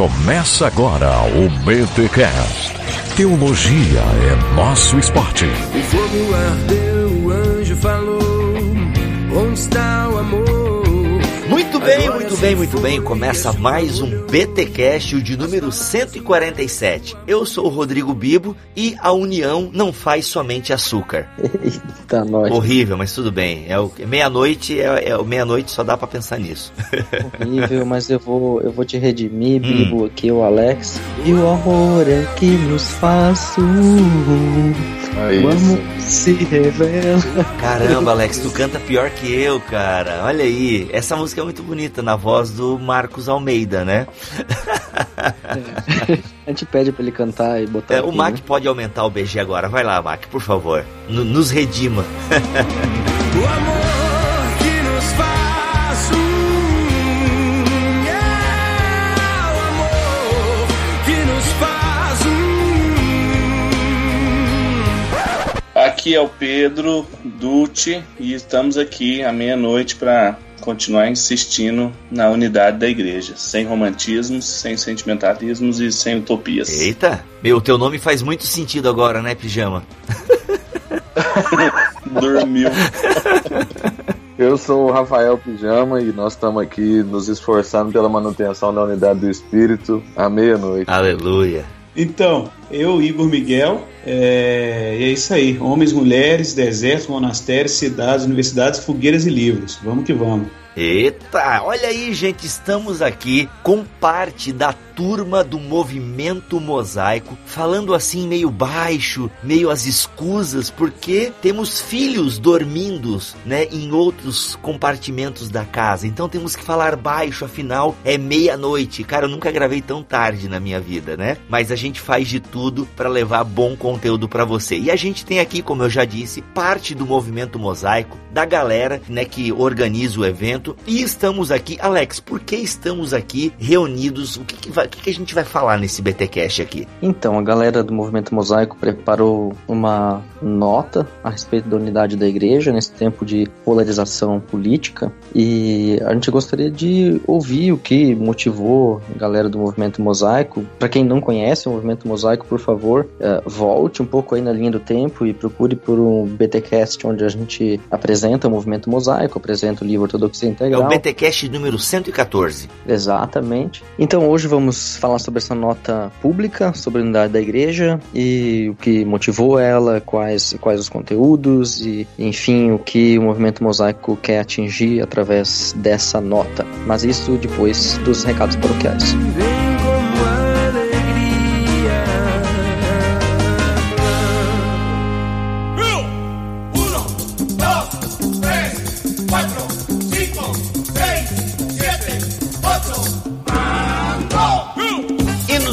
Começa agora o BTCast. Teologia é nosso esporte. O fogo ardeu, o anjo falou. Onde está o bem, muito bem, muito bem. Começa mais um BTcast, o de número 147. Eu sou o Rodrigo Bibo e a união não faz somente açúcar. Eita, nós. Horrível, mas tudo bem. É o meia-noite, é, é meia-noite só dá para pensar nisso. Horrível, mas eu vou, eu vou te redimir, Bibo, aqui o Alex. E o amor é que nos faz. Vamos se revela. Caramba, Alex, tu canta pior que eu, cara. Olha aí, essa música é muito bonita na voz do Marcos Almeida, né? A gente pede pra ele cantar e botar. É, aqui, o Mac né? pode aumentar o BG agora. Vai lá, Mac, por favor. N- nos redima. O amor que nos faz um. Yeah, o amor que nos faz um. Aqui é o Pedro Dutti e estamos aqui à meia-noite para continuar insistindo na unidade da igreja, sem romantismos, sem sentimentalismos e sem utopias. Eita, meu, teu nome faz muito sentido agora, né, Pijama? Dormiu. Eu sou o Rafael Pijama e nós estamos aqui nos esforçando pela manutenção da unidade do espírito à meia-noite. Aleluia. Então, eu, Igor Miguel, é, e é isso aí. Homens, mulheres, desertos, monastérios, cidades, universidades, fogueiras e livros. Vamos que vamos. Eita, olha aí, gente, estamos aqui com parte da turma do movimento mosaico, falando assim meio baixo, meio às escusas, porque temos filhos dormindo, né, em outros compartimentos da casa. Então temos que falar baixo, afinal é meia-noite. Cara, eu nunca gravei tão tarde na minha vida, né? Mas a gente faz de tudo para levar bom conteúdo para você. E a gente tem aqui, como eu já disse, parte do movimento mosaico, da galera, né, que organiza o evento. E estamos aqui, Alex, por que estamos aqui reunidos? O que, que, vai- o que, que a gente vai falar nesse BTcast aqui? Então, a galera do Movimento Mosaico preparou uma nota a respeito da unidade da igreja nesse tempo de polarização política e a gente gostaria de ouvir o que motivou a galera do Movimento Mosaico. Para quem não conhece o Movimento Mosaico, por favor, eh, volte um pouco aí na linha do tempo e procure por um BTcast onde a gente apresenta o Movimento Mosaico, apresenta o livro Ortodoxia É Integral. o BTcast número 114. Exatamente. Então hoje vamos falar sobre essa nota pública, sobre a unidade da igreja e o que motivou ela, quais, quais os conteúdos e, enfim, o que o movimento mosaico quer atingir através dessa nota. Mas isso depois dos recados paroquiais. Vem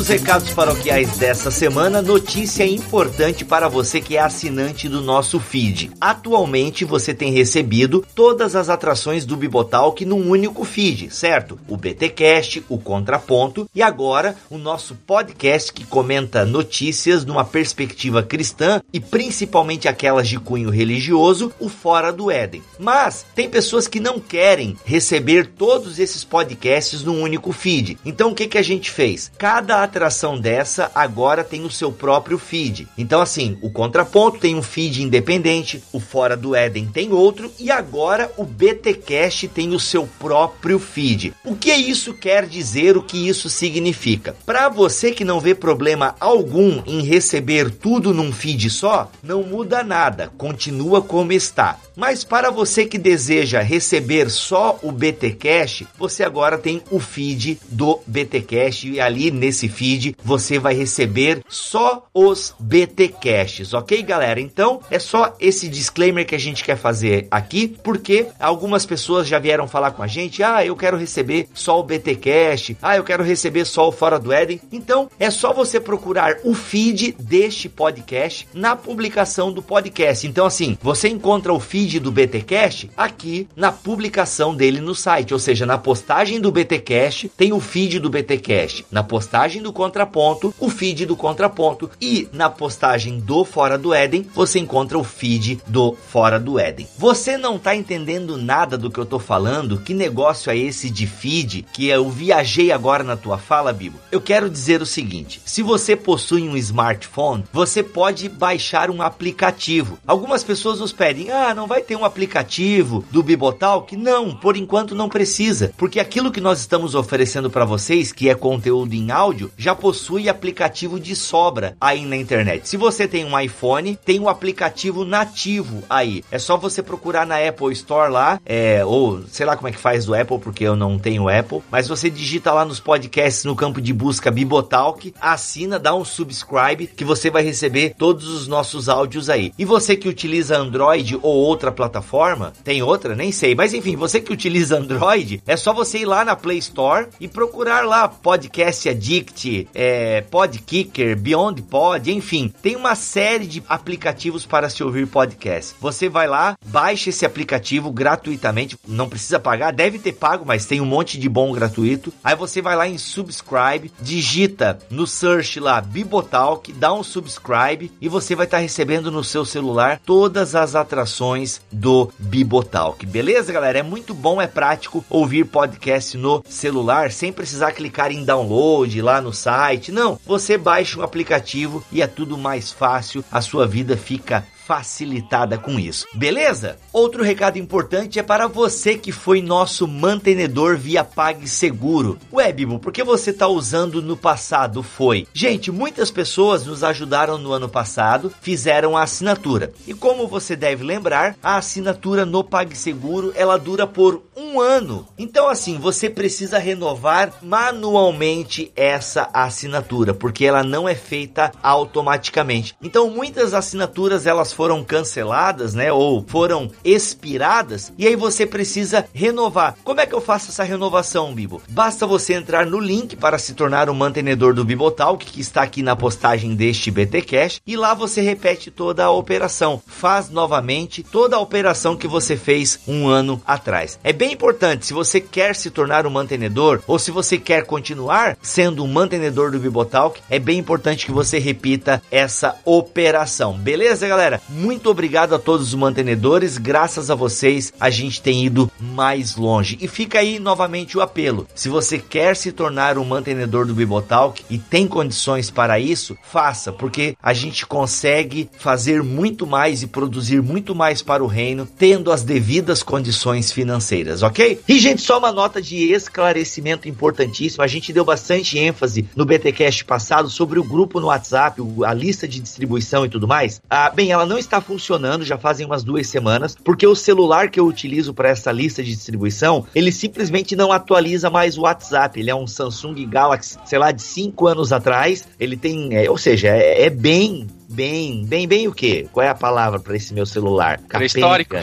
Recados paroquiais dessa semana, notícia importante para você que é assinante do nosso feed. Atualmente você tem recebido todas as atrações do Bibotalk num único feed, certo? O BTcast, o Contraponto e agora o nosso podcast que comenta notícias numa perspectiva cristã e principalmente aquelas de cunho religioso, o Fora do Éden. Mas tem pessoas que não querem receber todos esses podcasts num único feed. Então o que que a gente fez? Cada atração dessa agora tem o seu próprio feed. Então assim, o Contraponto tem um feed independente, o Fora do Éden tem outro e agora o BTcast tem o seu próprio feed. O que isso quer dizer? O que isso significa? Para você que não vê problema algum em receber tudo num feed só, não muda nada, continua como está. Mas para você que deseja receber só o BTcast, você agora tem o feed do BTcast e ali nesse feed você vai receber só os BTcasts, ok, galera? Então é só esse disclaimer que a gente quer fazer aqui, porque algumas pessoas já vieram falar com a gente: ah, eu quero receber só o BTcast, ah, eu quero receber só o Fora do Éden. Então é só você procurar o feed deste podcast na publicação do podcast. Então, assim, você encontra o feed do BTcast aqui na publicação dele no site, ou seja, na postagem do BTcast tem o feed do BTcast, na postagem do Contraponto, o feed do Contraponto. E na postagem do Fora do Éden, você encontra o feed do Fora do Éden. Você não tá entendendo nada do que eu tô falando? Que negócio é esse de feed que eu viajei agora na tua fala, Bibo? Eu quero dizer o seguinte: se você possui um smartphone, você pode baixar um aplicativo. Algumas pessoas nos pedem: "Ah, não vai ter um aplicativo do Bibotalk?" Não, por enquanto não precisa, porque aquilo que nós estamos oferecendo para vocês, que é conteúdo em áudio, já possui aplicativo de sobra aí na internet. Se você tem um iPhone, tem um aplicativo nativo aí. É só você procurar na Apple Store lá, é, ou sei lá como é que faz do Apple, porque eu não tenho Apple, mas você digita lá nos podcasts no campo de busca Bibotalk, assina, dá um subscribe que você vai receber todos os nossos áudios aí. E você que utiliza Android ou outra plataforma, tem outra, nem sei, mas enfim, você que utiliza Android, é só você ir lá na Play Store e procurar lá Podcast Addict, é, Podkicker, Beyond Pod, enfim, tem uma série de aplicativos para se ouvir podcast. Você vai lá, baixa esse aplicativo gratuitamente, não precisa pagar, deve ter pago, mas tem um monte de bom gratuito. Aí você vai lá em subscribe, digita no search lá Bibotalk, dá um subscribe e você vai estar tá recebendo no seu celular todas as atrações do Bibotalk. Beleza, galera? É muito bom, é prático ouvir podcast no celular sem precisar clicar em download lá no site. Não, você baixa um aplicativo e é tudo mais fácil, a sua vida fica facilitada com isso. Beleza? Outro recado importante é para você que foi nosso mantenedor via PagSeguro. Ué, Bibo, por que você está usando no passado foi? Gente, muitas pessoas nos ajudaram no ano passado, fizeram a assinatura. E como você deve lembrar, a assinatura no PagSeguro ela dura por um ano. Então, assim, você precisa renovar manualmente essa assinatura, porque ela não é feita automaticamente. Então, muitas assinaturas elas foram canceladas, né, ou foram expiradas, e aí você precisa renovar. Como é que eu faço essa renovação, Bibo? Basta você entrar no link para se tornar um mantenedor do Bibotalk, que está aqui na postagem deste BT Cash, e lá você repete toda a operação. Faz novamente toda a operação que você fez um ano atrás. É bem importante, se você quer se tornar um mantenedor, ou se você quer continuar sendo um mantenedor do Bibotalk, é bem importante que você repita essa operação. Beleza, galera? Muito obrigado a todos os mantenedores. Graças a vocês, a gente tem ido mais longe. E fica aí novamente o apelo. Se você quer se tornar um mantenedor do Bibotalk e tem condições para isso, faça, porque a gente consegue fazer muito mais e produzir muito mais para o reino, tendo as devidas condições financeiras, ok? E, gente, só uma nota de esclarecimento importantíssimo. A gente deu bastante ênfase no BTcast passado sobre o grupo no WhatsApp, a lista de distribuição e tudo mais. Ah, bem, ela não não está funcionando já fazem umas duas semanas, porque o celular que eu utilizo para essa lista de distribuição, ele simplesmente não atualiza mais o WhatsApp. Ele é um Samsung Galaxy, sei lá, de cinco anos atrás. Ele tem, é, ou seja, é, é bem bem, bem, bem o quê? Qual é a palavra para esse meu celular? Histórico.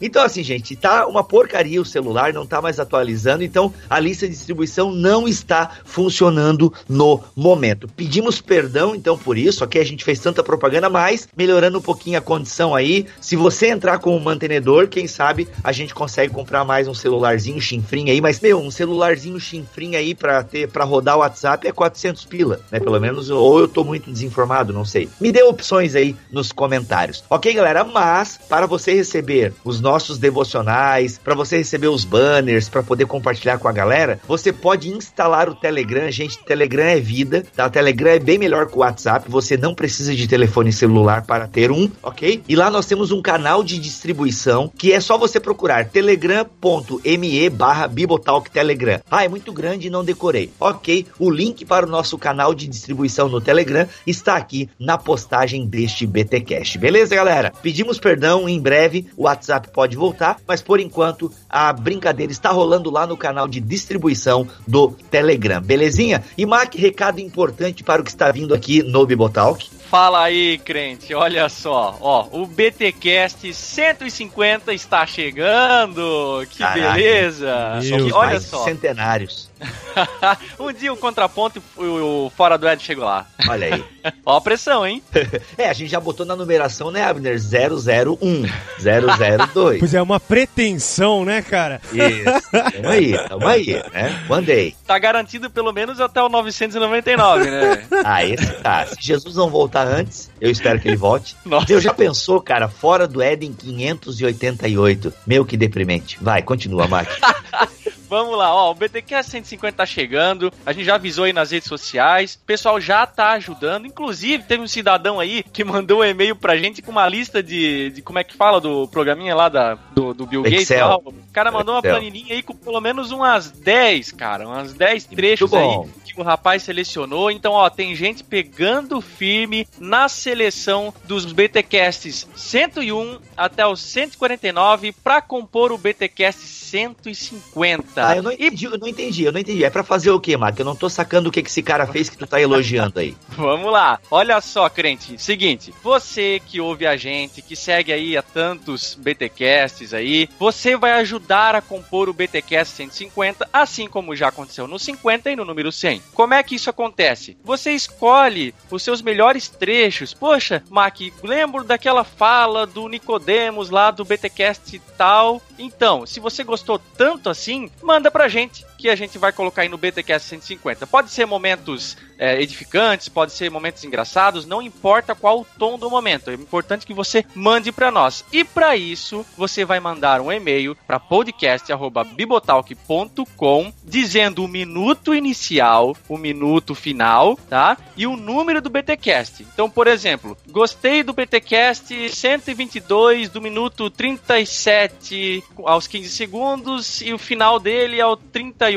Então, assim, gente, tá uma porcaria o celular, não tá mais atualizando, então a lista de distribuição não está funcionando no momento. Pedimos perdão, então, por isso, aqui a gente fez tanta propaganda, mas melhorando um pouquinho a condição aí. Se você entrar com um mantenedor, quem sabe a gente consegue comprar mais um celularzinho chinfrim aí, mas, meu, um celularzinho chinfrim aí para ter, para rodar o WhatsApp é 400 pila, né? Pelo menos, ou eu tô muito desinformado, não sei. Me dê opções aí nos comentários. Ok, galera? Mas para você receber os nossos devocionais, para você receber os banners, para poder compartilhar com a galera, você pode instalar o Telegram. Gente, Telegram é vida, tá? O Telegram é bem melhor que o WhatsApp. Você não precisa de telefone celular para ter um, ok? E lá nós temos um canal de distribuição que é só você procurar telegram.me barra Bibotalk Telegram. Ah, é muito grande e não decorei. Ok, o link para o nosso canal de distribuição no Telegram está aqui na postagem postagem deste BTcast. Beleza, galera? Pedimos perdão, em breve o WhatsApp pode voltar, mas por enquanto a brincadeira está rolando lá no canal de distribuição do Telegram. Belezinha? E Mac, recado importante para o que está vindo aqui no Bibotalk. Fala aí, crente. Olha só, ó, o BTcast 150 está chegando. Que Caraca, beleza. Somos olha mais só. centenários. um dia o contraponto e o, o fora do Ed chegou lá. Olha aí. Ó a pressão, hein? é, a gente já botou na numeração, né, Abner? 001, 002. Pois é, uma pretensão, né, cara? Isso. Tamo aí, tamo aí, né? Mandei. Tá garantido pelo menos até o 999, né? ah, esse tá. Se Jesus não voltar antes, eu espero que ele volte. Nossa. Deus já pensou, cara, fora do Éden 588. Meu, que deprimente. Vai, continua, Mark. Vamos lá, ó, o BTQ 150 tá chegando, a gente já avisou aí nas redes sociais, o pessoal já tá ajudando, inclusive teve um cidadão aí que mandou um e-mail pra gente com uma lista de, de como é que fala do programinha lá da, do, do Bill Gates e tal. O cara mandou Excel. uma planilhinha aí com pelo menos umas 10, cara, umas 10 trechos aí que o rapaz selecionou, então ó, tem gente pegando firme na seleção dos BTcasts 101 até o 149 para compor o BTcast 150. Ah, eu não entendi, eu não entendi, eu não entendi. É pra fazer o quê, Marco? Eu não tô sacando o que, que esse cara fez que tu tá elogiando aí. Vamos lá. Olha só, crente. Seguinte, você que ouve a gente, que segue aí a tantos BTcasts aí, você vai ajudar a compor o BTcast 150, assim como já aconteceu no 50 e no número 100. Como é que isso acontece? Você escolhe os seus melhores trechos. Poxa, Mac, lembro daquela fala do Nicodemos lá do BTcast tal. Então, se você gostou tanto assim, manda pra gente que a gente vai colocar aí no BTCast 150. Pode ser momentos é, edificantes, pode ser momentos engraçados, não importa qual o tom do momento. É importante que você mande para nós. E para isso, você vai mandar um e-mail para podcast@bibotalk.com dizendo o minuto inicial, o minuto final, tá? E o número do BTcast. Então, por exemplo, gostei do BTcast 122 do minuto 37 aos 15 segundos e o final dele é o 38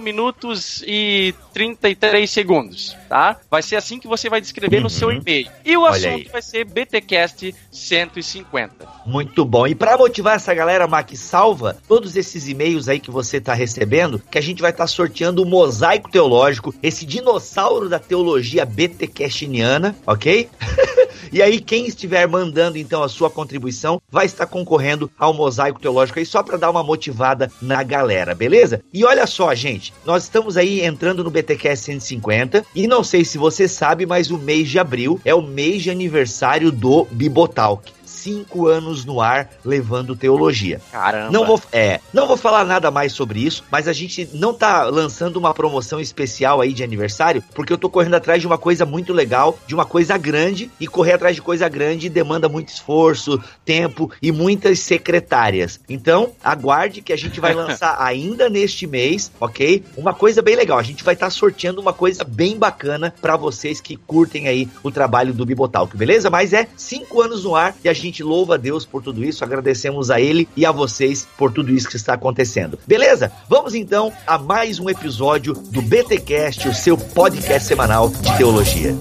minutos e 33 segundos, tá? Vai ser assim que você vai descrever uhum. no seu uhum. e-mail. E o Olha assunto aí. vai ser BTcast 150. Muito bom. E para motivar essa galera, Mac, salva todos esses e-mails aí que você tá recebendo, que a gente vai estar tá sorteando o Mosaico Teológico, esse dinossauro da teologia BTcastiniana, ok? E aí, quem estiver mandando então a sua contribuição vai estar concorrendo ao mosaico teológico aí só para dar uma motivada na galera, beleza? E olha só, gente, nós estamos aí entrando no BTCast 150 e não sei se você sabe, mas o mês de abril é o mês de aniversário do Bibotalk cinco anos no ar levando teologia. Caramba. Não vou, é, não vou falar nada mais sobre isso, mas a gente não tá lançando uma promoção especial aí de aniversário, porque eu tô correndo atrás de uma coisa muito legal, de uma coisa grande, e correr atrás de coisa grande demanda muito esforço, tempo e muitas secretárias. Então, aguarde que a gente vai lançar ainda neste mês, ok? Uma coisa bem legal. A gente vai estar tá sorteando uma coisa bem bacana para vocês que curtem aí o trabalho do Bibotalk, beleza? Mas é cinco anos no ar e a gente gente louva a Deus por tudo isso, agradecemos a Ele e a vocês por tudo isso que está acontecendo. Beleza? Vamos então a mais um episódio do BTcast, o seu podcast semanal de teologia.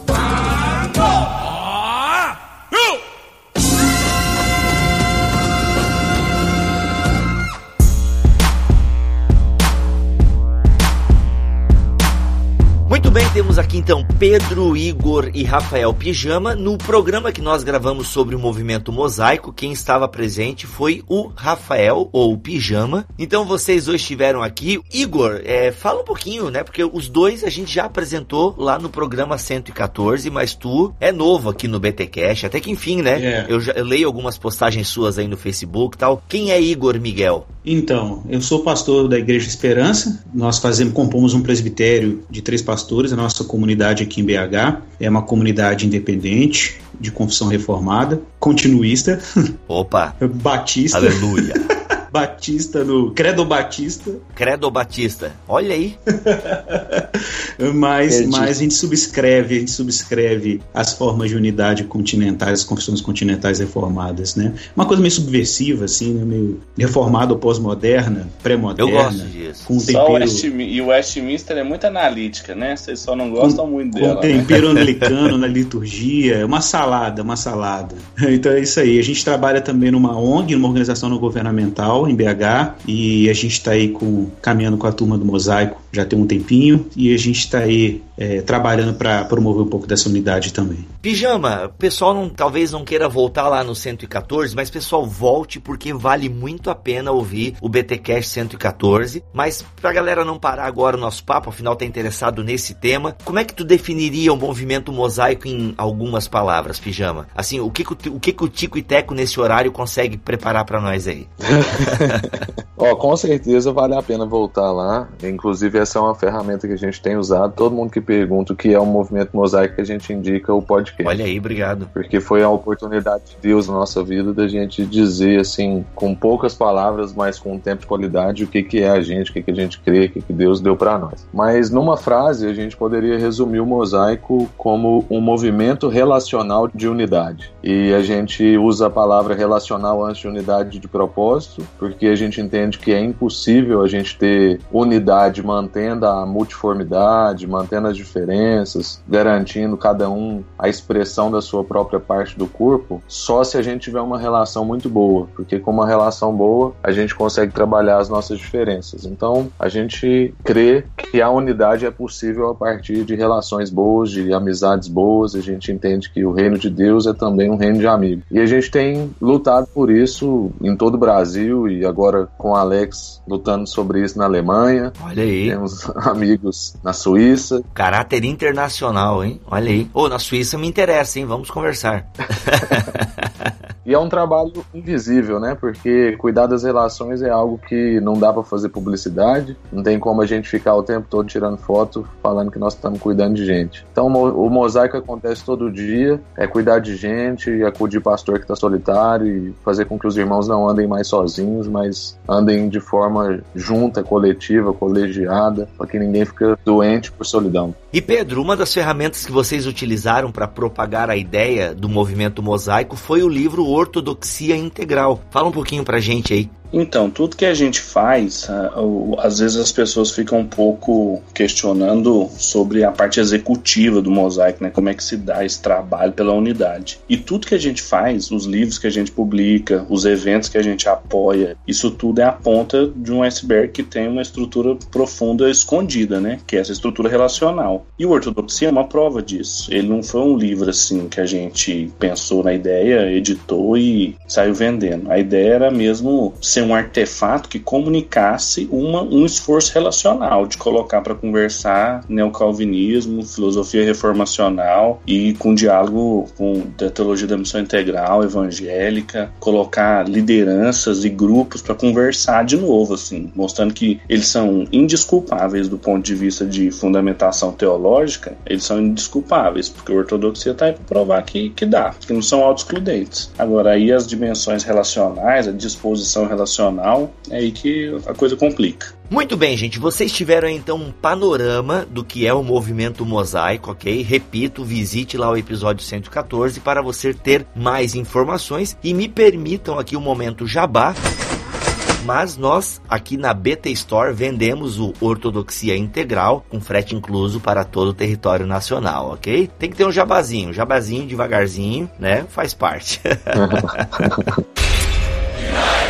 Temos aqui então Pedro, Igor e Rafael Pijama. No programa que nós gravamos sobre o movimento mosaico, quem estava presente foi o Rafael, ou Pijama. Então vocês dois estiveram aqui. Igor, é, fala um pouquinho, né? Porque os dois a gente já apresentou lá no programa 114, mas tu é novo aqui no BTCast, até que enfim, né? É. Eu, já, eu leio algumas postagens suas aí no Facebook e tal. Quem é Igor Miguel? Então, eu sou pastor da Igreja Esperança. Nós fazemos, compomos um presbitério de três pastores pastores, a nossa comunidade aqui em BH é uma comunidade independente, de confissão reformada, continuista. Opa! Batista. Aleluia! Batista no Credo Batista. Credo Batista. Olha aí. mas, mas a gente subscreve, a gente subscreve as formas de unidade continentais, as confissões continentais reformadas, né? Uma coisa meio subversiva, assim, né? meio reformada ou pós-moderna, pré-moderna. Eu gosto disso. Com tempero... o West, e o Westminster é muito analítica, né? Vocês só não gostam com, muito dela. Com tempero né? anglicano na liturgia, é uma salada, uma salada. Então é isso aí. A gente trabalha também numa ONG, numa organização não governamental, em BH, e a gente está aí com, caminhando com a turma do Mosaico já tem um tempinho, e a gente está aí é, trabalhando para promover um pouco dessa unidade também. Pijama, o pessoal não, talvez não queira voltar lá no 114, mas pessoal, volte porque vale muito a pena ouvir o BTcast 114. Mas pra galera não parar agora o nosso papo, afinal tá interessado nesse tema, como é que tu definiria o movimento mosaico em algumas palavras, Pijama? Assim, o que, que o, que, que o Tico e Teco nesse horário consegue preparar para nós aí? Ó, com certeza vale a pena voltar lá. Inclusive, essa é uma ferramenta que a gente tem usado. Todo mundo que pergunta o que é o movimento mosaico, a gente indica o podcast. Olha aí, obrigado. Porque foi a oportunidade de Deus na nossa vida da gente dizer, assim, com poucas palavras, mas com um tempo de qualidade, o que, que é a gente, o que, que a gente crê, o que, que Deus deu para nós. Mas numa frase, a gente poderia resumir o mosaico como um movimento relacional de unidade. E a gente usa a palavra relacional antes de unidade de propósito, porque a gente entende que é impossível a gente ter unidade mantendo a multiformidade, mantendo as diferenças, garantindo cada um a expressão da sua própria parte do corpo, só se a gente tiver uma relação muito boa, porque com uma relação boa a gente consegue trabalhar as nossas diferenças. Então a gente crê que a unidade é possível a partir de relações boas, de amizades boas, a gente entende que o reino de Deus é também um reino de amigos. E a gente tem lutado por isso em todo o Brasil e agora com o Alex lutando sobre isso na Alemanha. Olha aí. Temos amigos na Suíça. Caráter internacional, hein? Olha aí. Ô, oh, na Suíça me interessa, hein? Vamos conversar. E é um trabalho invisível, né? Porque cuidar das relações é algo que não dá para fazer publicidade, não tem como a gente ficar o tempo todo tirando foto falando que nós estamos cuidando de gente. Então o mosaico acontece todo dia, é cuidar de gente, acudir pastor que está solitário e fazer com que os irmãos não andem mais sozinhos, mas andem de forma junta, coletiva, colegiada, para que ninguém fique doente por solidão. E Pedro, uma das ferramentas que vocês utilizaram para propagar a ideia do movimento mosaico foi o livro Ortodoxia Integral. Fala um pouquinho pra gente aí. Então, tudo que a gente faz, às vezes as pessoas ficam um pouco questionando sobre a parte executiva do mosaico, né? Como é que se dá esse trabalho pela unidade. E tudo que a gente faz, os livros que a gente publica, os eventos que a gente apoia, isso tudo é a ponta de um iceberg que tem uma estrutura profunda escondida, né? Que é essa estrutura relacional. E o Ortodoxia é uma prova disso. Ele não foi um livro assim que a gente pensou na ideia, editou e saiu vendendo. A ideia era mesmo ser um artefato que comunicasse uma, um esforço relacional, de colocar para conversar neocalvinismo, filosofia reformacional e com diálogo com a teologia da missão integral, evangélica, colocar lideranças e grupos para conversar de novo, assim, mostrando que eles são indisculpáveis do ponto de vista de fundamentação teológica, eles são indisculpáveis, porque a ortodoxia está aí para provar que, que dá, que não são autoexcludentes. Agora, aí as dimensões relacionais, a disposição relacional é aí que a coisa complica. Muito bem, gente. Vocês tiveram então um panorama do que é o movimento mosaico, ok? Repito, visite lá o episódio 114 para você ter mais informações e me permitam aqui o um momento jabá. Mas nós, aqui na BT Store, vendemos o Ortodoxia Integral, com frete incluso para todo o território nacional, ok? Tem que ter um jabazinho, jabazinho devagarzinho, né? Faz parte.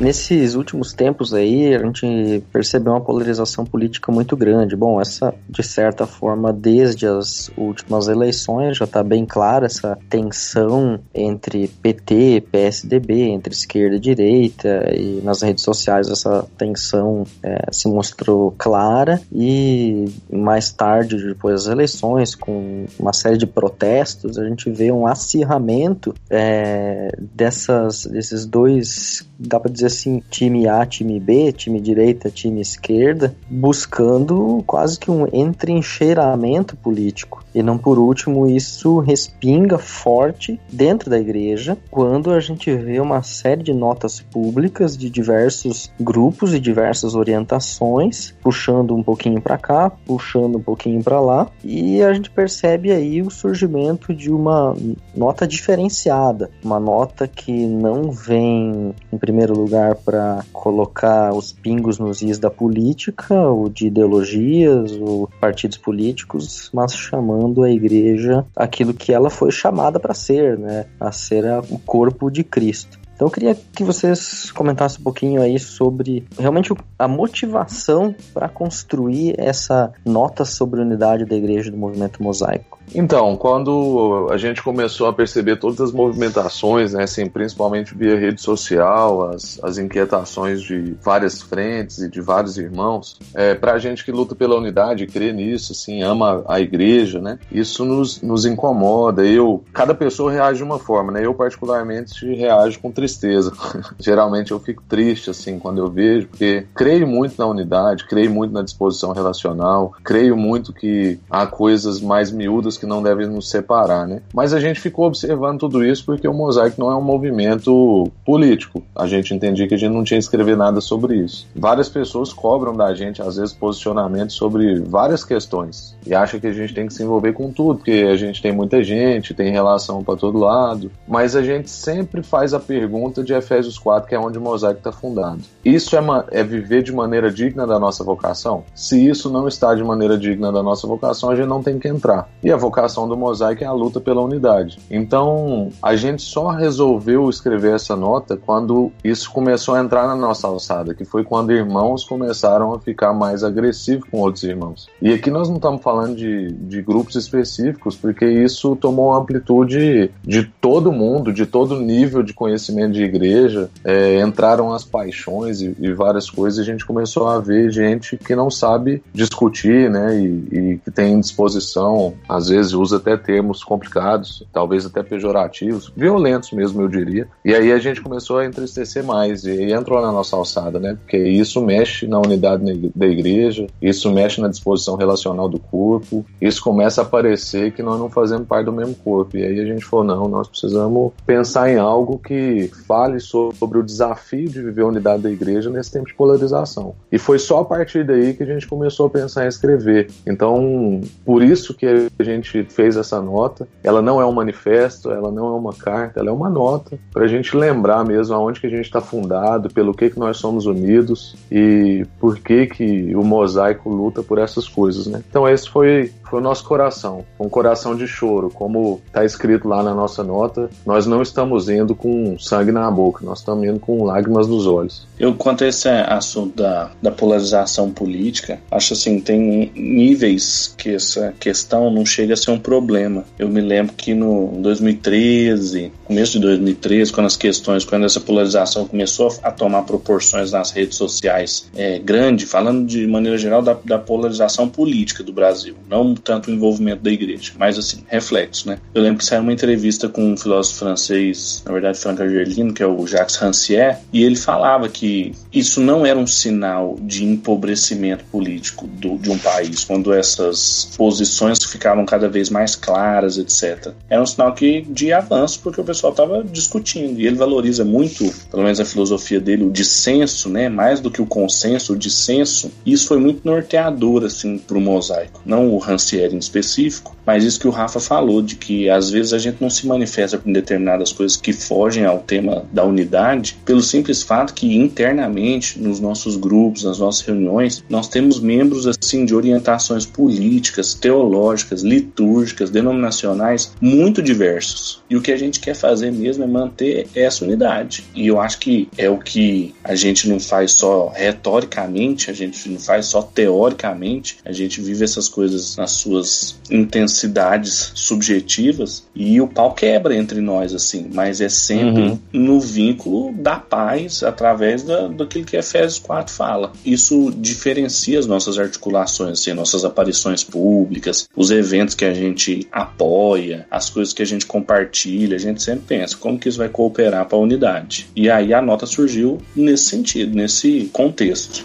Nesses últimos tempos aí, a gente percebeu uma polarização política muito grande. Bom, essa, de certa forma, desde as últimas eleições, já está bem clara essa tensão entre PT, PSDB, entre esquerda e direita, e nas redes sociais essa tensão é, se mostrou clara. E mais tarde, depois das eleições, com uma série de protestos, a gente vê um acirramento é, dessas, desses dois, dá para dizer assim, time A, time B, time direita, time esquerda, buscando quase que um entrincheiramento político. E não por último, isso respinga forte dentro da igreja quando a gente vê uma série de notas públicas de diversos grupos e diversas orientações, puxando um pouquinho para cá, puxando um pouquinho para lá, e a gente percebe aí o surgimento de uma nota diferenciada, uma nota que não vem em primeiro lugar para colocar os pingos nos is da política, ou de ideologias, ou partidos políticos, mas chamando a igreja aquilo que ela foi chamada para ser, né? A ser o corpo de Cristo. Então eu queria que vocês comentassem um pouquinho aí sobre realmente a motivação para construir essa nota sobre a unidade da igreja do movimento mosaico. Então, quando a gente começou a perceber todas as movimentações, né, assim, principalmente via rede social, as, as inquietações de várias frentes e de vários irmãos, é, para a gente que luta pela unidade, crê nisso, assim, ama a igreja, né, isso nos, nos incomoda. Eu, cada pessoa reage de uma forma, né, eu particularmente reajo com tristeza. Geralmente eu fico triste, assim, quando eu vejo, porque creio muito na unidade, creio muito na disposição relacional, creio muito que há coisas mais miúdas que não devem nos separar, né? Mas a gente ficou observando tudo isso porque o Mosaico não é um movimento político. A gente entendia que a gente não tinha que escrever nada sobre isso. Várias pessoas cobram da gente, às vezes, posicionamento sobre várias questões e acham que a gente tem que se envolver com tudo, porque a gente tem muita gente, tem relação para todo lado. Mas a gente sempre faz a pergunta de Efésios 4, que é onde o Mosaico está fundado. Isso é, é viver de maneira digna da nossa vocação? Se isso não está de maneira digna da nossa vocação, a gente não tem que entrar. E a vocação do Mosaico é a luta pela unidade. Então, a gente só resolveu escrever essa nota quando isso começou a entrar na nossa alçada, que foi quando irmãos começaram a ficar mais agressivos com outros irmãos. E aqui nós não estamos falando de, de grupos específicos, porque isso tomou amplitude de todo mundo, de todo nível de conhecimento de igreja. É, entraram as paixões e, e, várias coisas, e a gente começou a ver gente que não sabe discutir, né, e, e que tem disposição, às vezes usa até termos complicados, talvez até pejorativos, violentos mesmo, eu diria. E aí a gente começou a entristecer mais e entrou na nossa alçada, né? Porque isso mexe na unidade da igreja, isso mexe na disposição relacional do corpo, isso começa a parecer que nós não fazemos parte do mesmo corpo. E aí a gente falou: não, nós precisamos pensar em algo que fale sobre o desafio de viver a unidade da igreja nesse tempo de polarização. E foi só a partir daí que a gente começou a pensar em escrever. Então, por isso que a gente gente fez essa nota. Ela não é um manifesto, ela não é uma carta, ela é uma nota para a gente lembrar mesmo aonde que a gente está fundado, pelo que que nós somos unidos e por que que o mosaico luta por essas coisas, né? Então esse foi foi o nosso coração, um coração de choro, como está escrito lá na nossa nota. Nós não estamos indo com sangue na boca, nós estamos indo com lágrimas nos olhos. Eu quanto a esse assunto da, da polarização política, acho assim tem níveis que essa questão não chega a ser um problema. Eu me lembro que no 2013, começo de 2013, quando as questões, quando essa polarização começou a tomar proporções nas redes sociais é, grande, falando de maneira geral da, da polarização política do Brasil, não tanto o envolvimento da igreja, mas assim, reflexo, né? Eu lembro que saiu uma entrevista com um filósofo francês, na verdade Franck Argelino, que é o Jacques Rancière, e ele falava que isso não era um sinal de empobrecimento político do, de um país, quando essas posições ficavam cada vez mais claras, etc. Era um sinal que, de avanço, porque o pessoal estava discutindo. E ele valoriza muito, pelo menos a filosofia dele, o dissenso, né? mais do que o consenso, o dissenso. E isso foi muito norteador assim, para o mosaico. Não o Rancière em específico, mas isso que o Rafa falou, de que às vezes a gente não se manifesta com determinadas coisas que fogem ao tema da unidade, pelo simples fato que internamente, nos nossos grupos, nas nossas reuniões, nós temos membros assim de orientações políticas, teológicas, litúrgicas, denominacionais muito diversos. E o que a gente quer fazer mesmo é manter essa unidade. E eu acho que é o que a gente não faz só retoricamente, a gente não faz só teoricamente, a gente vive essas coisas nas suas intensidades subjetivas e o pau quebra entre nós, assim, mas é sempre uhum. no vínculo da paz através da, daquilo que Efésios 4 fala. Isso diferencia as nossas articulações, assim, nossas aparições públicas, os eventos que a gente apoia, as coisas que a gente compartilha, a gente sempre pensa como que isso vai cooperar para a unidade. E aí a nota surgiu nesse sentido, nesse contexto.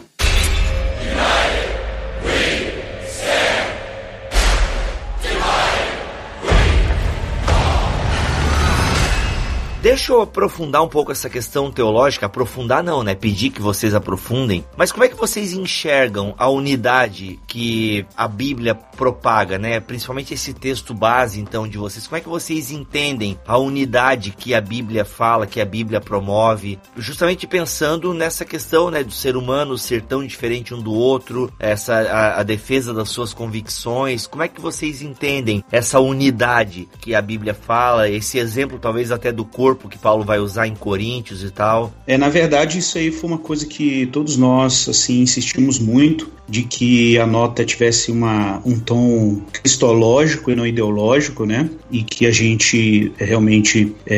Deixa eu aprofundar um pouco essa questão teológica. Aprofundar não, né? Pedir que vocês aprofundem. Mas como é que vocês enxergam a unidade que a Bíblia propaga, né? Principalmente esse texto base, então, de vocês. Como é que vocês entendem a unidade que a Bíblia fala, que a Bíblia promove? Justamente pensando nessa questão, né? Do ser humano ser tão diferente um do outro, essa a, a defesa das suas convicções. Como é que vocês entendem essa unidade que a Bíblia fala? Esse exemplo, talvez até do corpo corpo que Paulo vai usar em Coríntios e tal. É, na verdade, isso aí foi uma coisa que todos nós assim insistimos muito de que a nota tivesse uma, um tom cristológico e não ideológico, né? E que a gente realmente, é,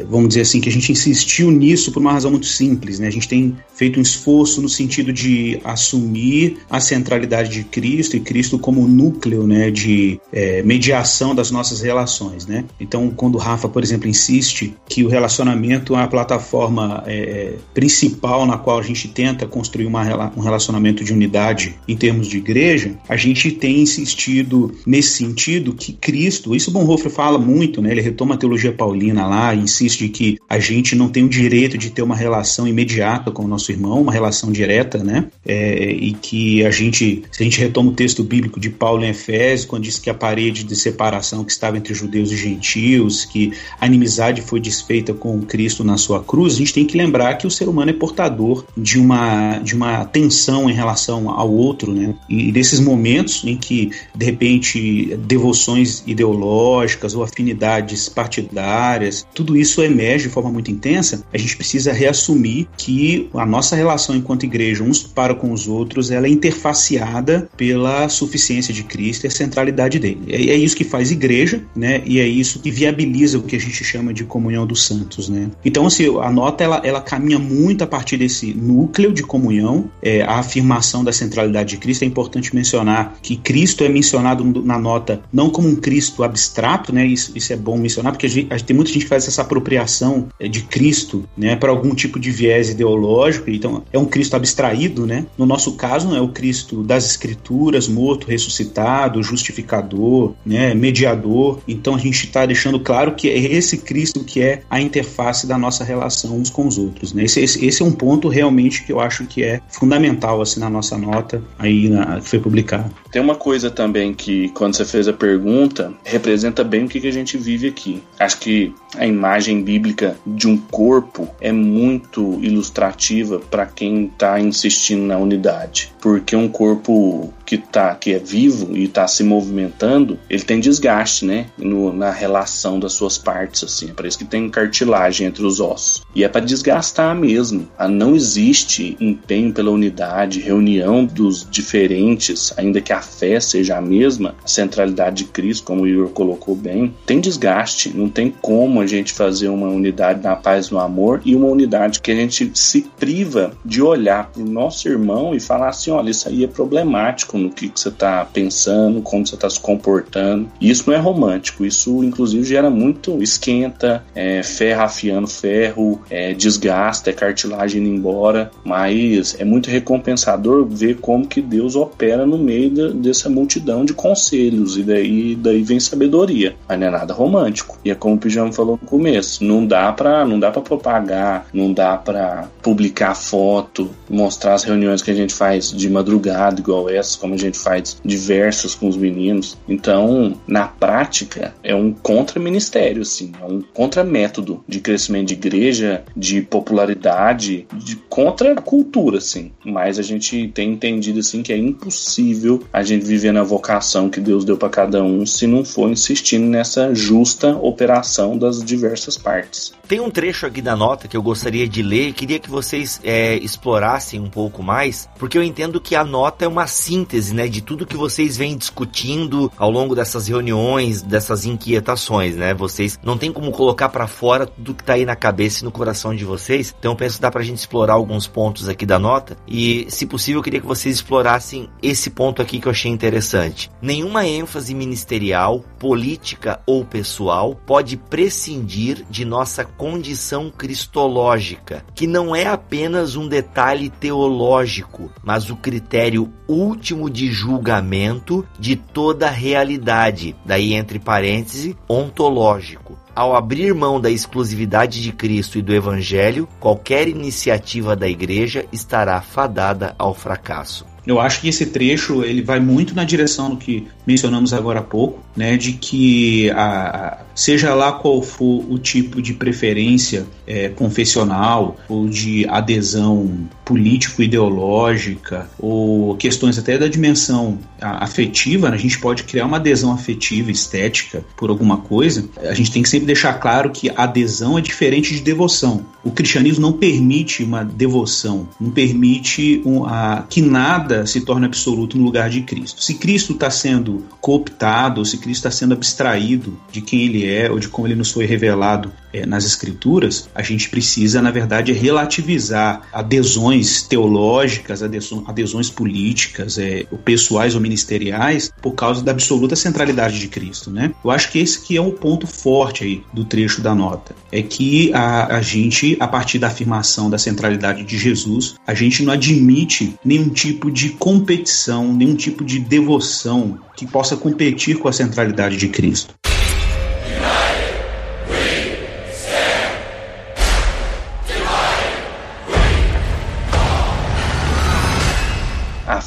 é, vamos dizer assim, que a gente insistiu nisso por uma razão muito simples, né? A gente tem feito um esforço no sentido de assumir a centralidade de Cristo e Cristo como núcleo, né? De é, mediação das nossas relações, né? Então, quando o Rafa, por exemplo, insiste que o relacionamento é a plataforma é, principal na qual a gente tenta construir uma, um relacionamento de unidade em termos de igreja, a gente tem insistido nesse sentido que Cristo, isso Bonhoeffer fala muito, né? Ele retoma a teologia paulina lá insiste que a gente não tem o direito de ter uma relação imediata com o nosso irmão, uma relação direta, né? É, e que a gente, se a gente retoma o texto bíblico de Paulo em Efésios, quando diz que a parede de separação que estava entre judeus e gentios, que a inimizade foi desfeita com Cristo na sua cruz, a gente tem que lembrar que o ser humano é portador de uma, de uma tensão em relação ao ao outro, né? E nesses momentos em que, de repente, devoções ideológicas ou afinidades partidárias, tudo isso emerge de forma muito intensa, a gente precisa reassumir que a nossa relação enquanto igreja, uns para com os outros, ela é interfaceada pela suficiência de Cristo e a centralidade dele. É, é isso que faz igreja, né? E é isso que viabiliza o que a gente chama de comunhão dos santos, né? Então, assim, a nota ela, ela caminha muito a partir desse núcleo de comunhão, é, a afirmação da centralidade centralidade de Cristo, é importante mencionar que Cristo é mencionado na nota não como um Cristo abstrato, né? Isso, isso é bom mencionar, porque a gente, a, tem muita gente que faz essa apropriação é, de Cristo, né, para algum tipo de viés ideológico, então é um Cristo abstraído, né? No nosso caso, é o Cristo das Escrituras, morto, ressuscitado, justificador, né, mediador. Então a gente está deixando claro que é esse Cristo que é a interface da nossa relação uns com os outros, né? Esse, esse, esse é um ponto realmente que eu acho que é fundamental assim na nossa nota nota aí na, que foi publicado. Tem uma coisa também que, quando você fez a pergunta, representa bem o que, que a gente vive aqui. Acho que a imagem bíblica de um corpo é muito ilustrativa para quem está insistindo na unidade, porque um corpo que tá que é vivo e está se movimentando, ele tem desgaste, né, no, na relação das suas partes assim. É por isso que tem cartilagem entre os ossos. E é para desgastar mesmo. A não existe empenho pela unidade, reunião dos diferentes, ainda que a fé seja a mesma, a centralidade de Cristo, como o Igor colocou bem, tem desgaste. Não tem como a gente fazer uma unidade na paz no amor e uma unidade que a gente se priva de olhar para o nosso irmão e falar assim: olha, isso aí é problemático no que, que você está pensando, como você está se comportando. E isso não é romântico, isso inclusive gera muito esquenta, é, ferro afiando ferro, é, desgasta, é cartilagem indo embora, mas é muito recompensador ver como que Deus opera no meio de, dessa multidão de conselhos e daí, daí vem sabedoria. Mas não é nada romântico. E é como o Pijama falou no começo, não dá para não dá para propagar, não dá para publicar foto, mostrar as reuniões que a gente faz de madrugada igual essa, como a gente faz diversas com os meninos. Então, na prática, é um contra-ministério, assim, é um contra-método de crescimento de igreja, de popularidade, de contra-cultura, assim. Mas a gente tem entendido, assim, que é impossível a gente viver na vocação que Deus deu para cada um se não for insistindo nessa justa operação das diversas partes. Tem um trecho aqui da nota que eu gostaria de ler e queria que vocês é, explorassem um pouco mais, porque eu entendo que a nota é uma síntese né, de tudo que vocês vêm discutindo ao longo dessas reuniões, dessas inquietações. Né? Vocês não tem como colocar para fora tudo que está aí na cabeça e no coração de vocês, então eu penso que dá para a gente explorar alguns pontos aqui da nota e, se possível, eu queria que vocês explorassem esse ponto aqui que eu achei interessante. Nenhuma ênfase ministerial, política ou pessoal pode prescindir de nossa condição cristológica, que não é apenas um detalhe teológico, mas o critério último de julgamento de toda a realidade, daí entre parênteses, ontológico. Ao abrir mão da exclusividade de Cristo e do Evangelho, qualquer iniciativa da igreja estará fadada ao fracasso. Eu acho que esse trecho ele vai muito na direção do que mencionamos agora há pouco, né, de que a, seja lá qual for o tipo de preferência é, confessional ou de adesão político-ideológica ou questões até da dimensão afetiva, né? a gente pode criar uma adesão afetiva, estética por alguma coisa. A gente tem que sempre deixar claro que adesão é diferente de devoção. O cristianismo não permite uma devoção, não permite um, a, que nada se torne absoluto no lugar de Cristo. Se Cristo está sendo cooptado, se Cristo está sendo abstraído de quem ele é ou de como ele nos foi revelado é, nas Escrituras, a gente precisa, na verdade, relativizar adesões teológicas, adesões, adesões políticas, é, pessoais ou ministeriais, por causa da absoluta centralidade de Cristo. Né? Eu acho que esse que é o ponto forte aí do trecho da nota. É que a, a gente, a partir da afirmação da centralidade de Jesus, a gente não admite nenhum tipo de competição, nenhum tipo de devoção que possa competir com a centralidade de Cristo.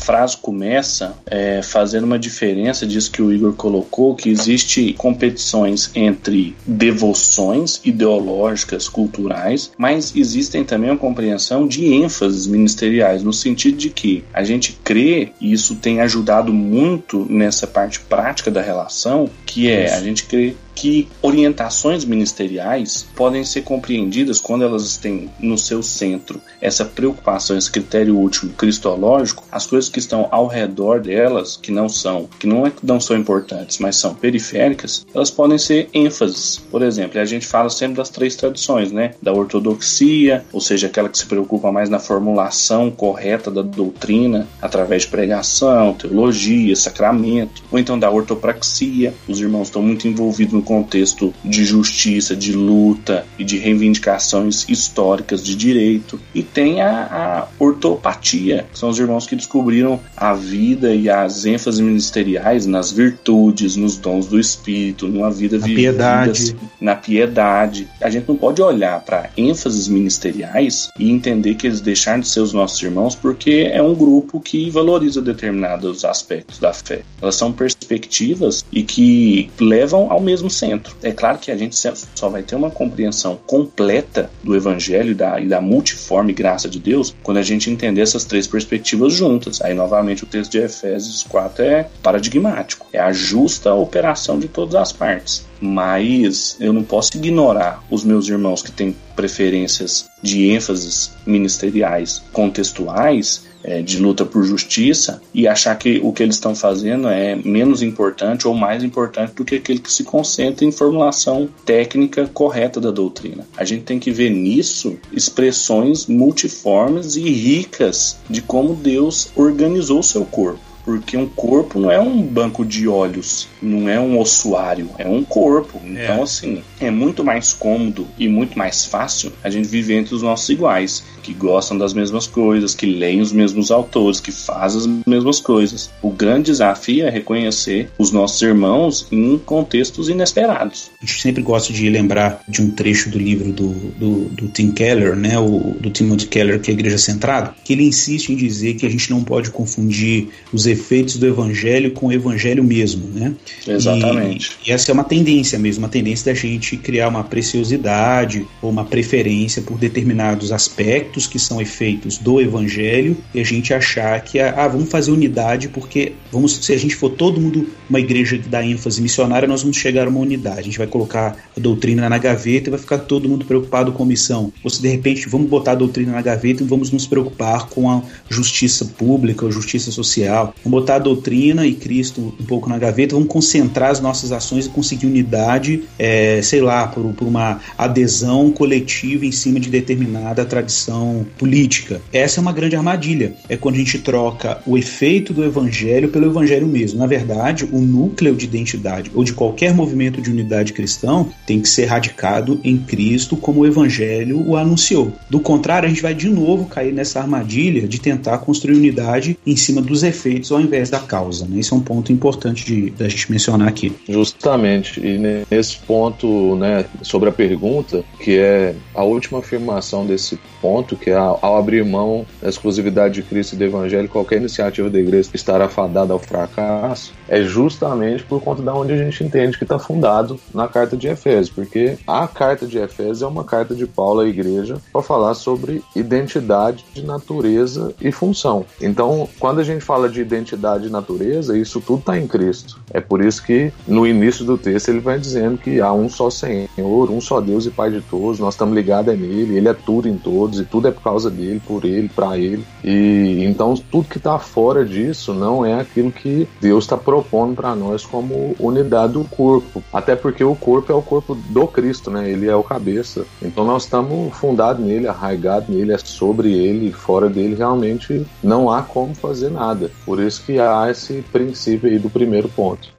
Frase começa é, fazendo uma diferença disso que o Igor colocou, que existe competições entre devoções ideológicas, culturais, mas existem também uma compreensão de ênfases ministeriais, no sentido de que a gente crê, e isso tem ajudado muito nessa parte prática da relação, que é a gente crê que orientações ministeriais podem ser compreendidas quando elas têm no seu centro essa preocupação, esse critério último cristológico, as coisas que estão ao redor delas, que não são, que não, é, não são importantes, mas são periféricas, elas podem ser ênfases. Por exemplo, a gente fala sempre das três tradições, né? Da ortodoxia, ou seja, aquela que se preocupa mais na formulação correta da doutrina através de pregação, teologia, sacramento, ou então da ortopraxia. Os irmãos estão muito envolvidos no contexto de justiça, de luta e de reivindicações históricas de direito. E tem a, a ortopatia, que são os irmãos que descobriram a vida e as ênfases ministeriais nas virtudes, nos dons do Espírito, numa vida na vivida piedade. Assim, na piedade. A gente não pode olhar para ênfases ministeriais e entender que eles deixaram de ser os nossos irmãos porque é um grupo que valoriza determinados aspectos da fé. Elas são perspectivas e que levam ao mesmo centro. É claro que a gente só vai ter uma compreensão completa do Evangelho e da, e da multiforme graça de Deus quando a gente entender essas três perspectivas juntas. Aí, novamente, o texto de Efésios 4 é paradigmático. É a justa operação de todas as partes mas eu não posso ignorar os meus irmãos que têm preferências de ênfases ministeriais contextuais é, de luta por justiça e achar que o que eles estão fazendo é menos importante ou mais importante do que aquele que se concentra em formulação técnica correta da doutrina. A gente tem que ver nisso expressões multiformes e ricas de como Deus organizou o seu corpo porque um corpo não é um banco de olhos, não é um ossuário, é um corpo. Então, é. assim, é muito mais cômodo e muito mais fácil a gente viver entre os nossos iguais que gostam das mesmas coisas, que leem os mesmos autores, que fazem as mesmas coisas. O grande desafio é reconhecer os nossos irmãos em contextos inesperados. A gente sempre gosta de lembrar de um trecho do livro do, do, do Tim Keller, né, o, do Timothy Keller, que é a Igreja Centrada, que ele insiste em dizer que a gente não pode confundir os efeitos do Evangelho com o Evangelho mesmo, né? Exatamente. E, e essa é uma tendência mesmo, uma tendência da gente criar uma preciosidade ou uma preferência por determinados aspectos que são efeitos do evangelho e a gente achar que ah, vamos fazer unidade porque vamos se a gente for todo mundo uma igreja que dá ênfase missionária, nós vamos chegar a uma unidade. A gente vai colocar a doutrina na gaveta e vai ficar todo mundo preocupado com a missão. Ou se de repente vamos botar a doutrina na gaveta e vamos nos preocupar com a justiça pública, a justiça social. Vamos botar a doutrina e Cristo um pouco na gaveta, vamos concentrar as nossas ações e conseguir unidade, é, sei lá, por, por uma adesão coletiva em cima de determinada tradição política. Essa é uma grande armadilha. É quando a gente troca o efeito do evangelho pelo evangelho mesmo. Na verdade, o núcleo de identidade ou de qualquer movimento de unidade cristão tem que ser radicado em Cristo como o evangelho o anunciou. Do contrário, a gente vai de novo cair nessa armadilha de tentar construir unidade em cima dos efeitos efeitos ao invés da causa. Né? Esse é um ponto importante de, da gente mencionar aqui. Justamente, e nesse ponto, né, sobre a pergunta, que é a última afirmação desse ponto, que é ao abrir mão da exclusividade de Cristo e do Evangelho, qualquer iniciativa da igreja estará fadada ao fracasso, é justamente por conta da onde a gente entende que está fundado na carta de Efésios, porque a carta de Efésios é uma carta de Paulo à igreja para falar sobre identidade de natureza e função. Então, quando a gente fala de identidade e natureza, isso tudo está em Cristo. É por isso que no início do texto ele vai dizendo que há um só Senhor, um só Deus e Pai de todos, nós estamos ligados nele, ele é tudo em todos e tudo é por causa dele, por ele, para ele. E então tudo que está fora disso não é aquilo que Deus está propondo para nós como unidade do corpo. Até porque o corpo é o corpo do Cristo, né? Ele é o cabeça. Então nós estamos fundados nele, arraigados nele, é sobre ele, fora dele realmente não há como fazer nada. Por isso que há esse princípio aí do primeiro ponto.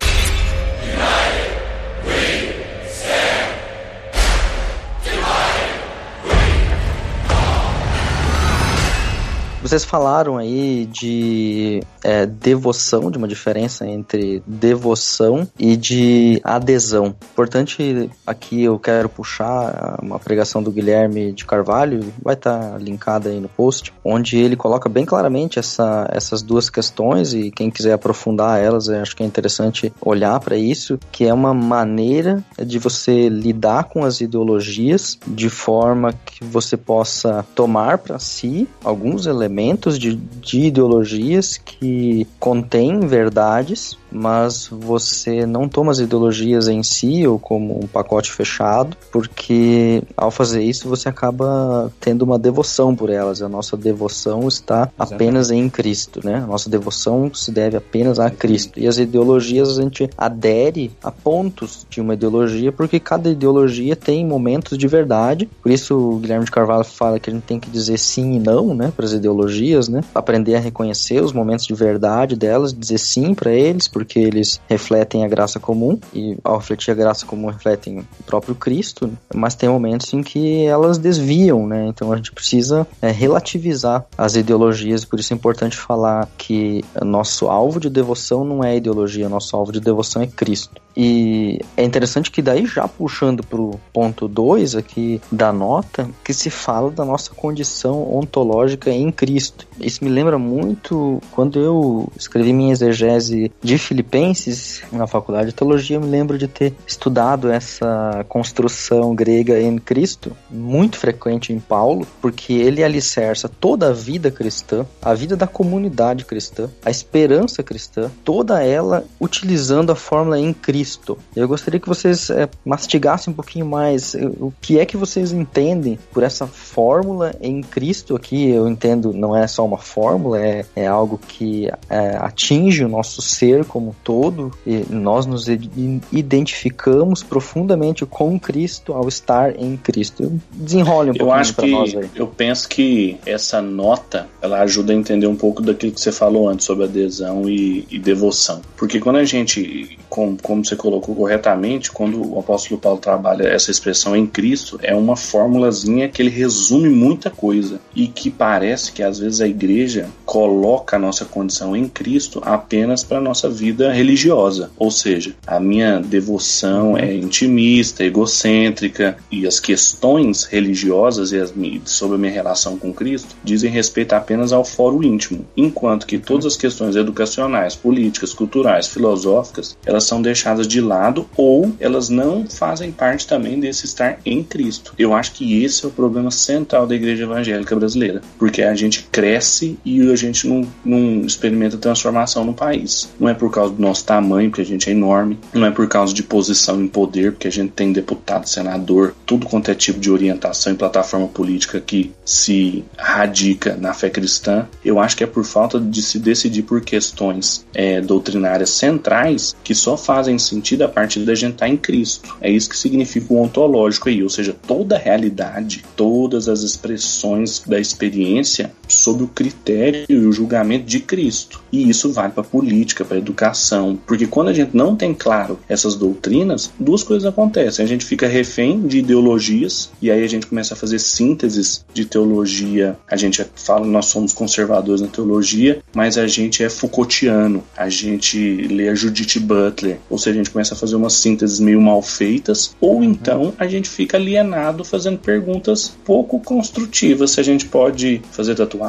Vocês falaram aí de é, devoção, de uma diferença entre devoção e de adesão. Importante aqui eu quero puxar uma pregação do Guilherme de Carvalho, vai estar tá linkada aí no post, onde ele coloca bem claramente essa, essas duas questões e quem quiser aprofundar elas, acho que é interessante olhar para isso, que é uma maneira de você lidar com as ideologias de forma que você possa tomar para si alguns elementos elementos de, de ideologias que contêm verdades mas você não toma as ideologias em si ou como um pacote fechado, porque ao fazer isso você acaba tendo uma devoção por elas. A nossa devoção está Exatamente. apenas em Cristo, né? A nossa devoção se deve apenas a Cristo. E as ideologias a gente adere a pontos de uma ideologia, porque cada ideologia tem momentos de verdade. Por isso o Guilherme de Carvalho fala que a gente tem que dizer sim e não, né, para as ideologias, né? Aprender a reconhecer os momentos de verdade delas, dizer sim para eles, porque eles refletem a graça comum e ao refletir a graça comum refletem o próprio Cristo, mas tem momentos em que elas desviam, né? Então a gente precisa é, relativizar as ideologias, por isso é importante falar que nosso alvo de devoção não é ideologia, nosso alvo de devoção é Cristo. E é interessante que daí já puxando para o ponto 2 aqui da nota, que se fala da nossa condição ontológica em Cristo. Isso me lembra muito quando eu escrevi minha exegese de Filipenses na faculdade de teologia, eu me lembro de ter estudado essa construção grega em Cristo, muito frequente em Paulo, porque ele alicerça toda a vida cristã, a vida da comunidade cristã, a esperança cristã, toda ela utilizando a fórmula em Cristo Cristo. Eu gostaria que vocês é, mastigassem um pouquinho mais eh, o que é que vocês entendem por essa fórmula em Cristo aqui. Eu entendo, não é só uma fórmula, é, é algo que é, atinge o nosso ser como um todo e nós nos identificamos profundamente com Cristo ao estar em Cristo. Desenrole um pouco para nós aí. Eu penso que essa nota ela ajuda a entender um pouco daquilo que você falou antes sobre adesão e, e devoção. Porque quando a gente, como, como você colocou corretamente, quando o apóstolo Paulo trabalha essa expressão em Cristo, é uma formulazinha que ele resume muita coisa e que parece que às vezes a igreja coloca a nossa condição em Cristo apenas para nossa vida religiosa, ou seja, a minha devoção é intimista, egocêntrica e as questões religiosas e as, sobre a minha relação com Cristo dizem respeito apenas ao fórum íntimo, enquanto que todas as questões educacionais, políticas, culturais, filosóficas, elas são deixadas deixadas de lado ou elas não fazem parte também desse estar em Cristo. Eu acho que esse é o problema central da igreja evangélica brasileira, porque a gente cresce e a gente não, não experimenta transformação no país. Não é por causa do nosso tamanho, porque a gente é enorme, não é por causa de posição em poder, porque a gente tem deputado, senador, tudo quanto é tipo de orientação e plataforma política que se radica na fé cristã. Eu acho que é por falta de se decidir por questões é, doutrinárias centrais que só fazem sentido a partir da gente estar em Cristo. É isso que significa o ontológico aí, ou seja, toda a realidade, todas as expressões da experiência sob o critério e o julgamento de Cristo. E isso vale para política, para educação, porque quando a gente não tem claro essas doutrinas, duas coisas acontecem. A gente fica refém de ideologias e aí a gente começa a fazer sínteses de teologia. A gente fala nós somos conservadores na teologia, mas a gente é Foucaultiano. A gente lê a Judith Butler, ou seja, a gente começa a fazer umas sínteses meio mal feitas, ou então a gente fica alienado fazendo perguntas pouco construtivas se a gente pode fazer tatuagem,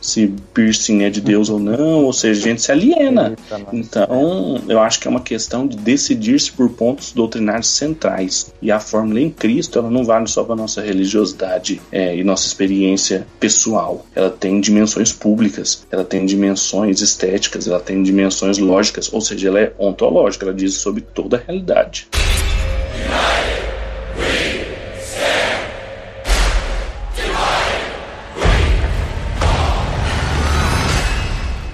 se piercing é de Deus ou não, ou seja, a gente se aliena. Então, eu acho que é uma questão de decidir-se por pontos doutrinários centrais. E a fórmula em Cristo, ela não vale só para nossa religiosidade é, e nossa experiência pessoal. Ela tem dimensões públicas, ela tem dimensões estéticas, ela tem dimensões lógicas, ou seja, ela é ontológica, ela diz sobre toda a realidade.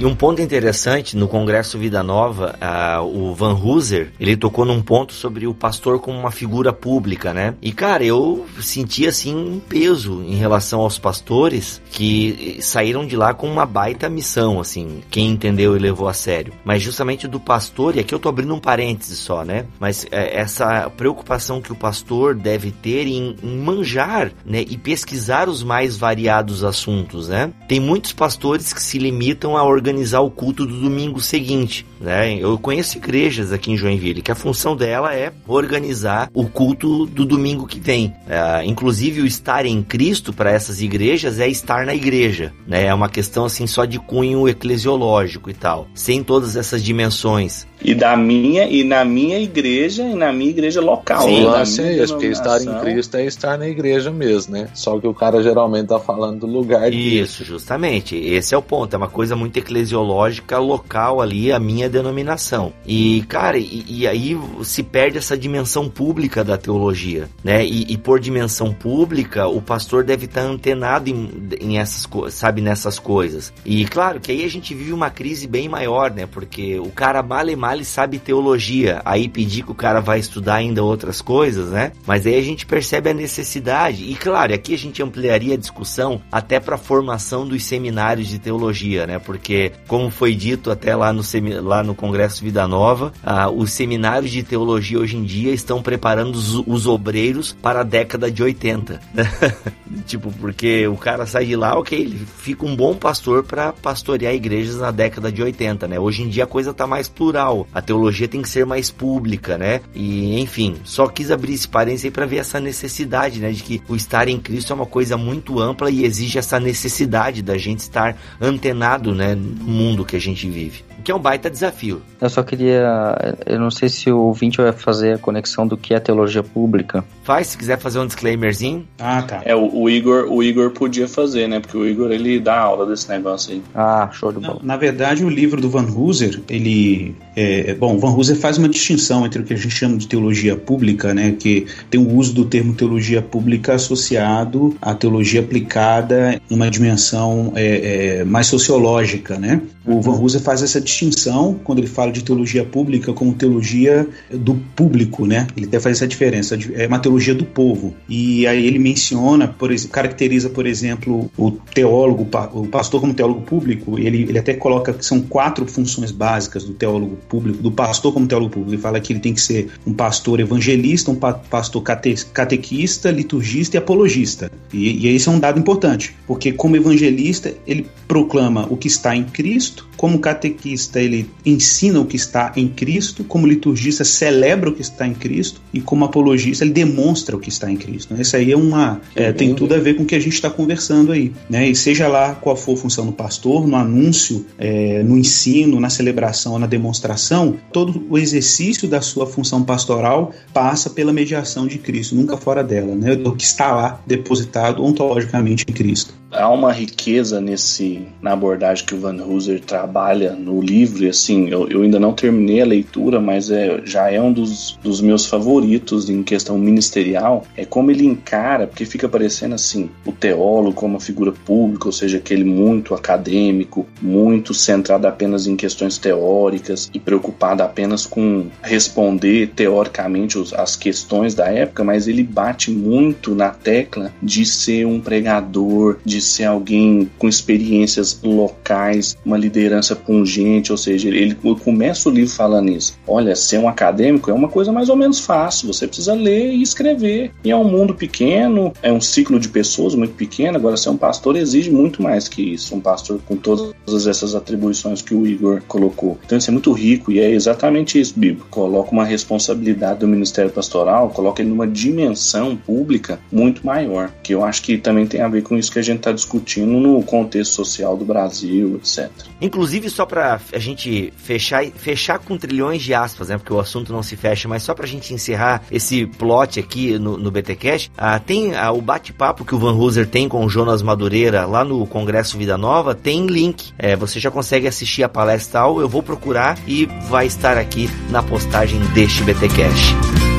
E um ponto interessante, no Congresso Vida Nova, o Van Hooser, ele tocou num ponto sobre o pastor como uma figura pública, né? E, cara, eu senti, assim, um peso em relação aos pastores que saíram de lá com uma baita missão, assim, quem entendeu e levou a sério. Mas justamente do pastor, e aqui eu tô abrindo um parêntese só, né? Mas é, essa preocupação que o pastor deve ter em, em manjar, né? E pesquisar os mais variados assuntos, né? Tem muitos pastores que se limitam a organizar organizar o culto do domingo seguinte. Né? Eu conheço igrejas aqui em Joinville que a função dela é organizar o culto do domingo que vem. É, inclusive o estar em Cristo para essas igrejas é estar na igreja. Né? É uma questão assim só de cunho eclesiológico e tal, sem todas essas dimensões. E da minha e na minha igreja e na minha igreja local. Sim, sim, é porque estar em Cristo é estar na igreja mesmo, né? Só que o cara geralmente tá falando do lugar Isso, justamente. Esse é o ponto. É uma coisa muito eclesiológica local ali, a minha denominação. E, cara, e, e aí se perde essa dimensão pública da teologia, né? E, e por dimensão pública, o pastor deve estar antenado em, em essas sabe, nessas coisas. E claro que aí a gente vive uma crise bem maior, né? Porque o cara male male sabe teologia, aí pedir que o cara vai estudar ainda outras coisas, né? Mas aí a gente percebe a necessidade. E claro, aqui a gente ampliaria a discussão até para a formação dos seminários de teologia, né? Porque como foi dito até lá no, lá no Congresso Vida Nova, ah, os seminários de teologia hoje em dia estão preparando os, os obreiros para a década de 80. tipo, porque o cara sai de lá, ok, ele fica um bom pastor para pastorear igrejas na década de 80, né? Hoje em dia a coisa tá mais plural, a teologia tem que ser mais pública, né? E enfim, só quis abrir esse parênteses aí para ver essa necessidade, né? De que o estar em Cristo é uma coisa muito ampla e exige essa necessidade da gente estar antenado, né? No mundo que a gente vive que é um baita desafio. Eu só queria. Eu não sei se o ouvinte vai fazer a conexão do que é teologia pública. Faz, se quiser fazer um disclaimerzinho. Ah, tá. É, o, o, Igor, o Igor podia fazer, né? Porque o Igor ele dá aula desse negócio aí. Ah, show de bola. Na, na verdade, o livro do Van Hooser, ele. É, bom, Van Hooser faz uma distinção entre o que a gente chama de teologia pública, né? Que tem o uso do termo teologia pública associado à teologia aplicada em uma dimensão é, é, mais sociológica, né? O Van Hooser faz essa distinção quando ele fala de teologia pública como teologia do público, né? Ele até faz essa diferença, é uma teologia do povo. E aí ele menciona, por caracteriza, por exemplo, o teólogo, o pastor como teólogo público, ele, ele até coloca que são quatro funções básicas do teólogo público, do pastor como teólogo público. Ele fala que ele tem que ser um pastor evangelista, um pastor cate, catequista, liturgista e apologista. E, e esse é um dado importante, porque como evangelista, ele proclama o que está em Cristo, como catequista, ele ensina o que está em Cristo, como liturgista, celebra o que está em Cristo, e como apologista, ele demonstra o que está em Cristo. Isso aí é uma. É, tem tudo a ver com o que a gente está conversando aí. Né? E seja lá qual for a função do pastor, no anúncio, é, no ensino, na celebração na demonstração, todo o exercício da sua função pastoral passa pela mediação de Cristo, nunca fora dela, né? do que está lá depositado ontologicamente em Cristo há uma riqueza nesse na abordagem que o Van Hooser trabalha no livro, e assim, eu, eu ainda não terminei a leitura, mas é, já é um dos, dos meus favoritos em questão ministerial, é como ele encara, porque fica parecendo assim, o teólogo como uma figura pública, ou seja, aquele muito acadêmico, muito centrado apenas em questões teóricas e preocupado apenas com responder teoricamente os, as questões da época, mas ele bate muito na tecla de ser um pregador, de ser alguém com experiências locais, uma liderança pungente, ou seja, ele começa o livro falando isso. Olha, ser um acadêmico é uma coisa mais ou menos fácil, você precisa ler e escrever. E é um mundo pequeno, é um ciclo de pessoas muito pequeno, agora ser um pastor exige muito mais que isso, um pastor com todas essas atribuições que o Igor colocou. Então isso é muito rico e é exatamente isso, Bíblia. Coloca uma responsabilidade do ministério pastoral, coloca ele numa dimensão pública muito maior, que eu acho que também tem a ver com isso que a gente está discutindo no contexto social do Brasil, etc. Inclusive, só para a gente fechar, fechar com trilhões de aspas, né? Porque o assunto não se fecha, mas só para a gente encerrar esse plot aqui no, no ah, tem ah, o bate-papo que o Van Hooser tem com o Jonas Madureira lá no Congresso Vida Nova, tem link. É, você já consegue assistir a palestra tal, eu vou procurar e vai estar aqui na postagem deste BTCast.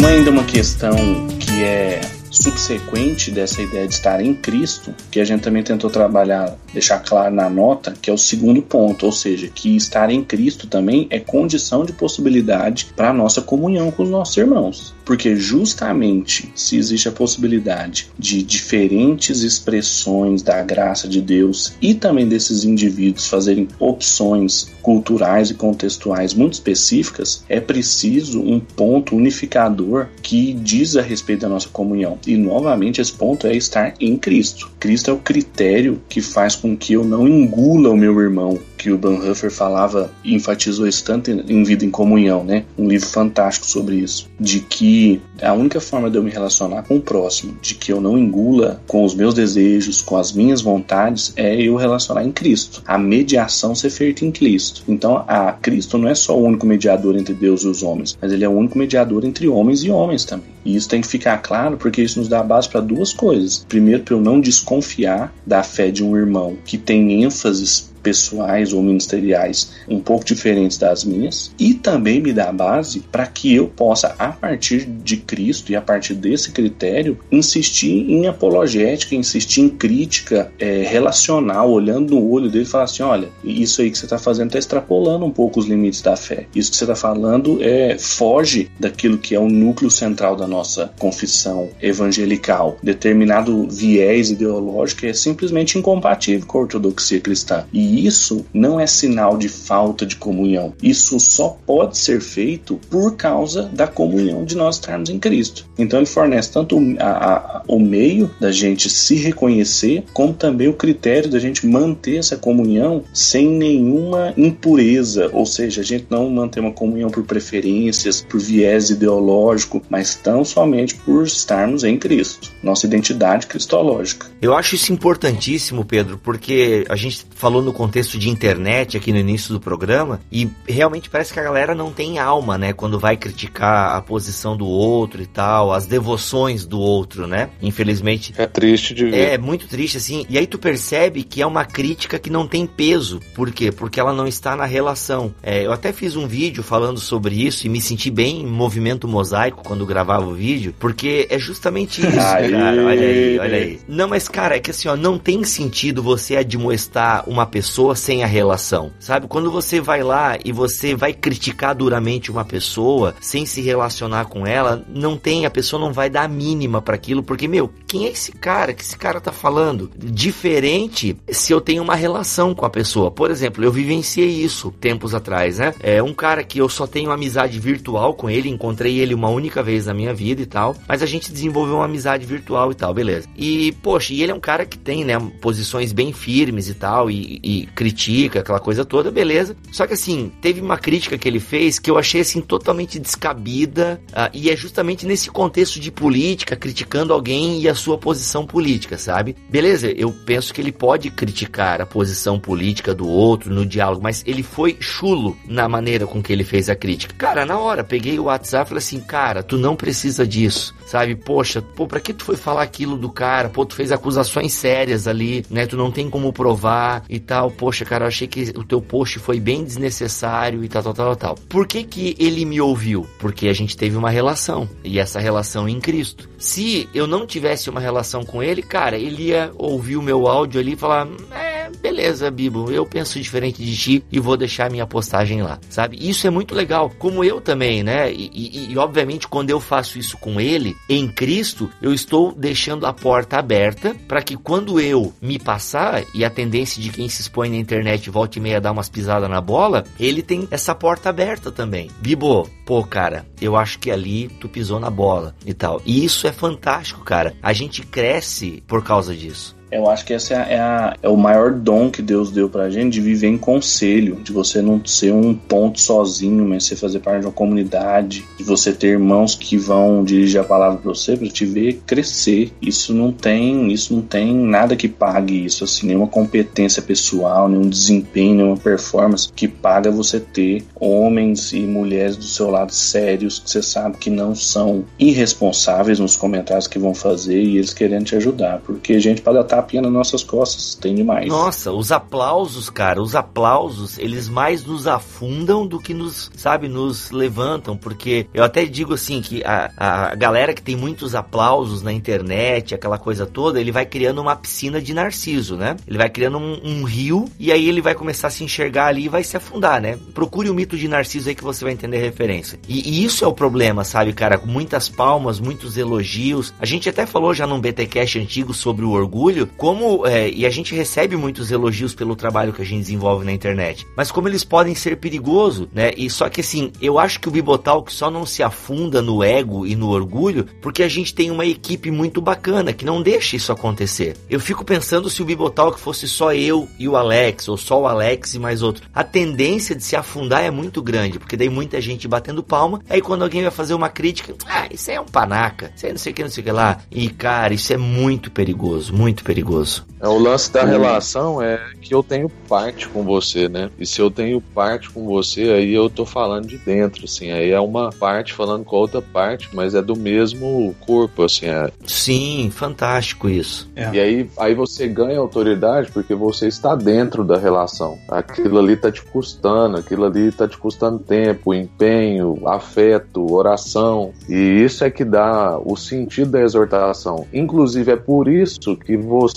Tem ainda uma questão que é subsequente dessa ideia de estar em Cristo, que a gente também tentou trabalhar, deixar claro na nota, que é o segundo ponto, ou seja, que estar em Cristo também é condição de possibilidade para a nossa comunhão com os nossos irmãos. Porque justamente se existe a possibilidade de diferentes expressões da graça de Deus e também desses indivíduos fazerem opções culturais e contextuais muito específicas, é preciso um ponto unificador que diz a respeito da nossa comunhão. E novamente esse ponto é estar em Cristo. Cristo é o critério que faz com que eu não engula o meu irmão, que o Bonhoeffer falava e enfatizou isso tanto em Vida em Comunhão, né? Um livro fantástico sobre isso. De que a única forma de eu me relacionar com o próximo, de que eu não engula com os meus desejos, com as minhas vontades, é eu relacionar em Cristo. A mediação ser feita em Cristo. Então, a Cristo não é só o único mediador entre Deus e os homens, mas ele é o único mediador entre homens e homens também. E isso tem que ficar claro porque isso nos dá base para duas coisas. Primeiro, para eu não desconfiar da fé de um irmão que tem ênfases pessoais ou ministeriais um pouco diferentes das minhas e também me dá base para que eu possa, a partir de Cristo e a partir desse critério, insistir em apologética, insistir em crítica é, relacional, olhando no olho dele e falar assim: olha, isso aí que você está fazendo está extrapolando um pouco os limites da fé. Isso que você está falando é foge daquilo que é o núcleo central da nossa confissão evangelical. Determinado viés ideológico é simplesmente incompatível com a ortodoxia cristã. E isso não é sinal de falta de comunhão. Isso só pode ser feito por causa da comunhão de nós estarmos em Cristo. Então ele fornece tanto a, a, o meio da gente se reconhecer, como também o critério da gente manter essa comunhão sem nenhuma impureza, ou seja, a gente não manter uma comunhão por preferências, por viés ideológico, mas tão somente por estarmos em Cristo, nossa identidade cristológica. Eu acho isso importantíssimo, Pedro, porque a gente falou no contexto de internet aqui no início do programa e realmente parece que a galera não tem alma, né? Quando vai criticar a posição do outro e tal, as devoções do outro, né? Infelizmente. É triste de ver. É, muito triste, assim. E aí tu percebe que é uma crítica que não tem peso. Por quê? Porque ela não está na relação. É, eu até fiz um vídeo falando sobre isso e me senti bem em movimento mosaico quando gravava o vídeo, porque é justamente isso, Aí. cara. Olha aí, olha aí. Não, mas cara, é que assim, ó, não tem sentido você admoestar uma pessoa pessoa sem a relação, sabe? Quando você vai lá e você vai criticar duramente uma pessoa sem se relacionar com ela, não tem, a pessoa não vai dar a mínima para aquilo, porque, meu, quem é esse cara que esse cara tá falando? Diferente se eu tenho uma relação com a pessoa. Por exemplo, eu vivenciei isso tempos atrás, né? É um cara que eu só tenho amizade virtual com ele, encontrei ele uma única vez na minha vida e tal, mas a gente desenvolveu uma amizade virtual e tal, beleza. E, poxa, e ele é um cara que tem, né, posições bem firmes e tal, e, e critica aquela coisa toda, beleza. Só que assim, teve uma crítica que ele fez que eu achei assim totalmente descabida uh, e é justamente nesse contexto de política, criticando alguém e a sua posição política, sabe? Beleza, eu penso que ele pode criticar a posição política do outro no diálogo, mas ele foi chulo na maneira com que ele fez a crítica. Cara, na hora, peguei o WhatsApp e falei assim, cara, tu não precisa disso, sabe? Poxa, pô, pra que tu foi falar aquilo do cara? Pô, tu fez acusações sérias ali, né? Tu não tem como provar e tal. Poxa, cara, eu achei que o teu post foi bem desnecessário e tal, tal, tal, tal. Por que que ele me ouviu? Porque a gente teve uma relação e essa relação em Cristo. Se eu não tivesse uma relação com ele, cara, ele ia ouvir o meu áudio ali e falar, é, beleza, Bibo, eu penso diferente de ti e vou deixar minha postagem lá, sabe? Isso é muito legal, como eu também, né? E, e, e obviamente quando eu faço isso com ele, em Cristo, eu estou deixando a porta aberta para que quando eu me passar, e a tendência de quem se expõe na internet volta e meia dar umas pisadas na bola, ele tem essa porta aberta também. Bibo, pô, cara, eu acho que ali tu pisou na bola e tal. E isso é fantástico, cara. A gente cresce por causa disso. Eu acho que esse é, é, a, é, o maior dom que Deus deu pra gente de viver em conselho, de você não ser um ponto sozinho, mas você fazer parte de uma comunidade, de você ter irmãos que vão dirigir a palavra pra você, pra te ver crescer. Isso não tem, isso não tem nada que pague isso, assim, nenhuma competência pessoal, nenhum desempenho, nenhuma performance que paga você ter homens e mulheres do seu lado sérios, que você sabe que não são irresponsáveis nos comentários que vão fazer e eles querendo te ajudar, porque a gente pode estar tapinha nas nossas costas, tem demais. Nossa, os aplausos, cara, os aplausos, eles mais nos afundam do que nos, sabe, nos levantam, porque eu até digo assim que a, a galera que tem muitos aplausos na internet, aquela coisa toda, ele vai criando uma piscina de narciso, né? Ele vai criando um, um rio e aí ele vai começar a se enxergar ali e vai se afundar, né? Procure o mito de narciso aí que você vai entender a referência. E, e isso é o problema, sabe, cara? Com muitas palmas, muitos elogios. A gente até falou já num BTcast antigo sobre o orgulho, como é, e a gente recebe muitos elogios pelo trabalho que a gente desenvolve na internet, mas como eles podem ser perigoso, né? E só que assim, eu acho que o Bibotalk só não se afunda no ego e no orgulho porque a gente tem uma equipe muito bacana que não deixa isso acontecer. Eu fico pensando se o Bibotalk fosse só eu e o Alex ou só o Alex e mais outro, a tendência de se afundar é muito grande, porque daí muita gente batendo palma, aí quando alguém vai fazer uma crítica, ah, isso é um panaca, isso aí não sei o que, não sei o que lá. E cara, isso é muito perigoso, muito perigoso perigoso. É, o lance da relação é que eu tenho parte com você, né? E se eu tenho parte com você, aí eu tô falando de dentro, assim. Aí é uma parte falando com a outra parte, mas é do mesmo corpo, assim. É. Sim, fantástico isso. É. E aí, aí você ganha autoridade porque você está dentro da relação. Aquilo ali tá te custando, aquilo ali tá te custando tempo, empenho, afeto, oração. E isso é que dá o sentido da exortação. Inclusive, é por isso que você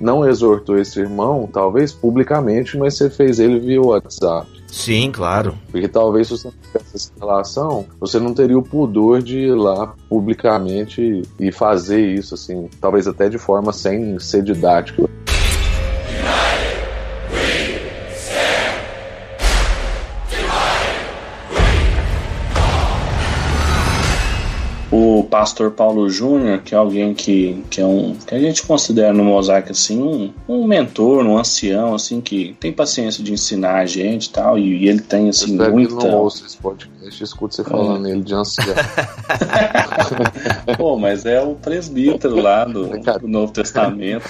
não exortou esse irmão, talvez publicamente, mas você fez ele via WhatsApp. Sim, claro. Porque talvez se você não tivesse essa relação, você não teria o pudor de ir lá publicamente e fazer isso, assim, talvez até de forma sem ser didática. Pastor Paulo Júnior, que é alguém que, que é um que a gente considera no mosaico assim um, um mentor, um ancião assim que tem paciência de ensinar a gente e tal, e, e ele tem assim Eu muita que não ouço esse podcast, escuto você falando é. ele de ancião. Pô, mas é o presbítero lá do, do Novo Testamento.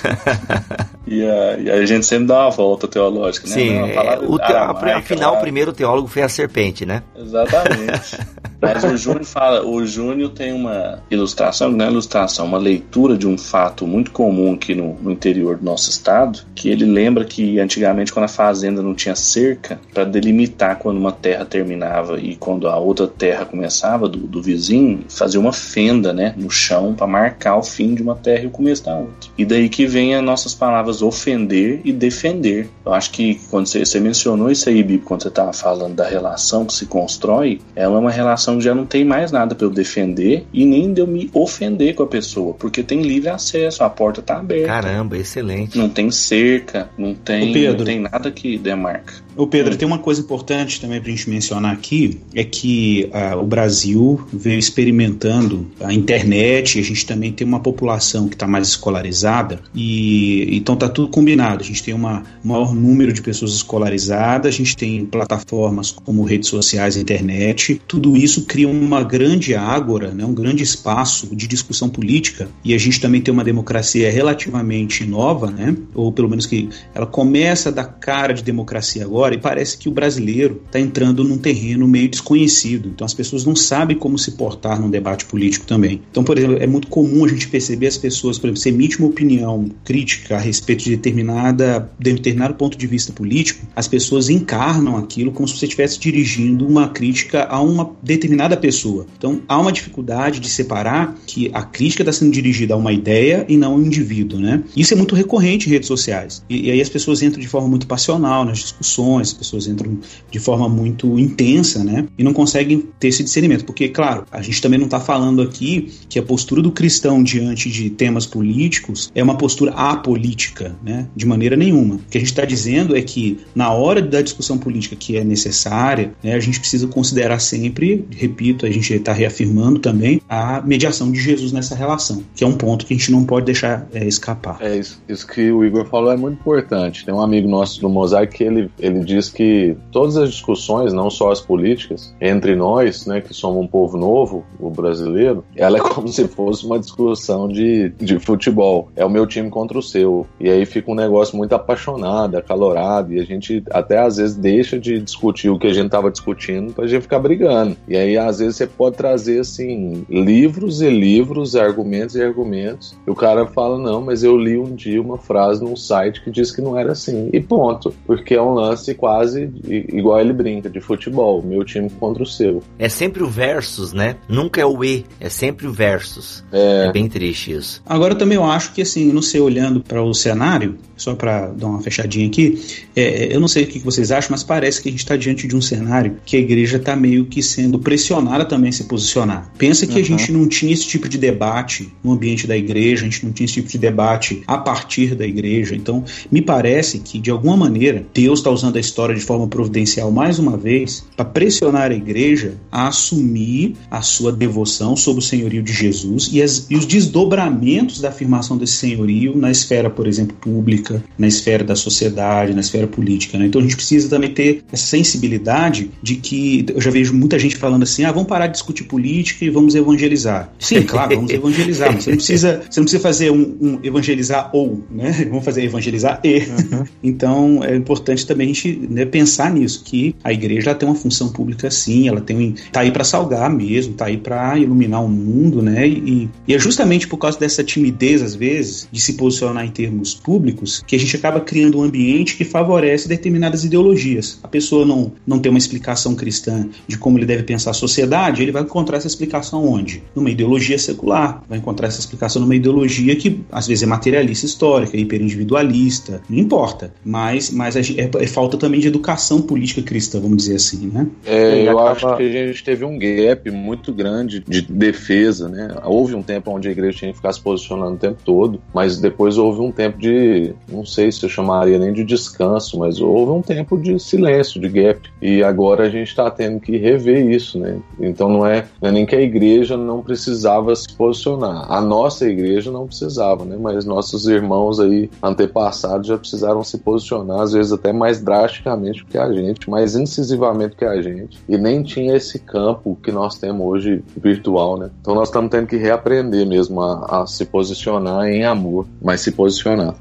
E a, e a, gente sempre dá uma volta teológica, né? Sim, é, o te, afinal, lá. o primeiro teólogo foi a serpente, né? Exatamente. Mas o Júnior fala, o Júnior tem uma ilustração, não é ilustração, uma leitura de um fato muito comum aqui no, no interior do nosso estado, que ele lembra que antigamente quando a fazenda não tinha cerca, para delimitar quando uma terra terminava e quando a outra terra começava do, do vizinho, fazia uma fenda, né, no chão para marcar o fim de uma terra e o começo da outra. E daí que vem as nossas palavras ofender e defender. Eu acho que quando você, você mencionou isso aí, Bibi, quando você estava falando da relação que se constrói, ela é uma relação que já não tem mais nada para eu defender e nem de eu me ofender com a pessoa, porque tem livre acesso, a porta tá aberta. Caramba, excelente. Não tem cerca, não tem, não tem nada que demarca. Ô Pedro, tem uma coisa importante também para a gente mencionar aqui, é que uh, o Brasil veio experimentando a internet, a gente também tem uma população que está mais escolarizada, e então tá tudo combinado. A gente tem um maior número de pessoas escolarizadas, a gente tem plataformas como redes sociais e internet, tudo isso cria uma grande ágora, né, um grande espaço de discussão política, e a gente também tem uma democracia relativamente nova, né, ou pelo menos que ela começa a dar cara de democracia agora, e parece que o brasileiro está entrando num terreno meio desconhecido. Então as pessoas não sabem como se portar num debate político também. Então, por exemplo, é muito comum a gente perceber as pessoas, por exemplo, se emite uma opinião crítica a respeito de determinada, de determinado ponto de vista político, as pessoas encarnam aquilo como se você estivesse dirigindo uma crítica a uma determinada pessoa. Então há uma dificuldade de separar que a crítica está sendo dirigida a uma ideia e não a um indivíduo, né? Isso é muito recorrente em redes sociais. E, e aí as pessoas entram de forma muito passional nas discussões, as pessoas entram de forma muito intensa, né? E não conseguem ter esse discernimento. Porque, claro, a gente também não está falando aqui que a postura do cristão diante de temas políticos é uma postura apolítica, né? De maneira nenhuma. O que a gente está dizendo é que na hora da discussão política que é necessária, né, a gente precisa considerar sempre, repito, a gente está reafirmando também a mediação de Jesus nessa relação, que é um ponto que a gente não pode deixar é, escapar. É isso, isso que o Igor falou é muito importante. Tem um amigo nosso do Mosaic que ele, ele diz que todas as discussões, não só as políticas, entre nós, né, que somos um povo novo, o brasileiro, ela é como se fosse uma discussão de, de futebol. É o meu time contra o seu. E aí fica um negócio muito apaixonado, acalorado, e a gente até às vezes deixa de discutir o que a gente estava discutindo pra gente ficar brigando. E aí às vezes você pode trazer assim livros e livros, argumentos e argumentos. E o cara fala: "Não, mas eu li um dia uma frase num site que diz que não era assim". E ponto, porque é um lance quase igual ele brinca de futebol, meu time contra o seu. É sempre o versus, né? Nunca é o e, é sempre o versus. É, é bem triste isso. Agora também eu acho que assim, não sei olhando para o cenário, só para dar uma fechadinha aqui, é, eu não sei o que vocês acham, mas parece que a gente está diante de um cenário que a igreja está meio que sendo pressionada também a se posicionar. Pensa que uhum. a gente não tinha esse tipo de debate no ambiente da igreja, a gente não tinha esse tipo de debate a partir da igreja. Então, me parece que, de alguma maneira, Deus está usando a história de forma providencial mais uma vez para pressionar a igreja a assumir a sua devoção sob o senhorio de Jesus e, as, e os desdobramentos da afirmação desse senhorio na esfera, por exemplo, pública, na esfera da sociedade, na esfera política. Né? Então, a gente precisa também ter essa sensibilidade de que eu já vejo muita gente falando assim: ah, vamos parar de discutir política e vamos evangelizar. Sim, claro, vamos evangelizar, mas você não precisa, você não precisa fazer um, um evangelizar ou, né? Vamos fazer evangelizar e. Uhum. Então é importante também a gente né, pensar nisso, que a igreja tem uma função pública sim, ela tem tá aí para salgar mesmo, tá aí para iluminar o mundo, né? E, e é justamente por causa dessa timidez, às vezes, de se posicionar em termos públicos, que a gente acaba criando um ambiente que favorece determinadas ideologias. A pessoa não, não tem uma explicação cristã de como ele deve pensar a sociedade, ele vai encontrar essa explicação onde? Numa ideologia secular. Vai encontrar essa explicação numa ideologia que às vezes é materialista histórica, hiperindividualista, não importa. Mas, mas é, é, falta também de educação política cristã, vamos dizer assim, né? É, eu acaba... acho que a gente teve um gap muito grande de defesa, né? Houve um tempo onde a igreja tinha que ficar se posicionando o tempo todo, mas depois houve um tempo de, não sei se eu chamaria nem de descanso, mas houve um tempo de silêncio, de gap. E agora a gente está tendo que rever isso, né? Então não é, não é, nem que a igreja não precisava se posicionar. A nossa igreja não precisava, né? Mas nossos irmãos aí antepassados já precisaram se posicionar, às vezes até mais drasticamente que a gente, mais incisivamente que a gente. E nem tinha esse campo que nós temos hoje virtual, né? Então nós estamos tendo que reaprender mesmo a, a se posicionar em amor, mas se posicionar.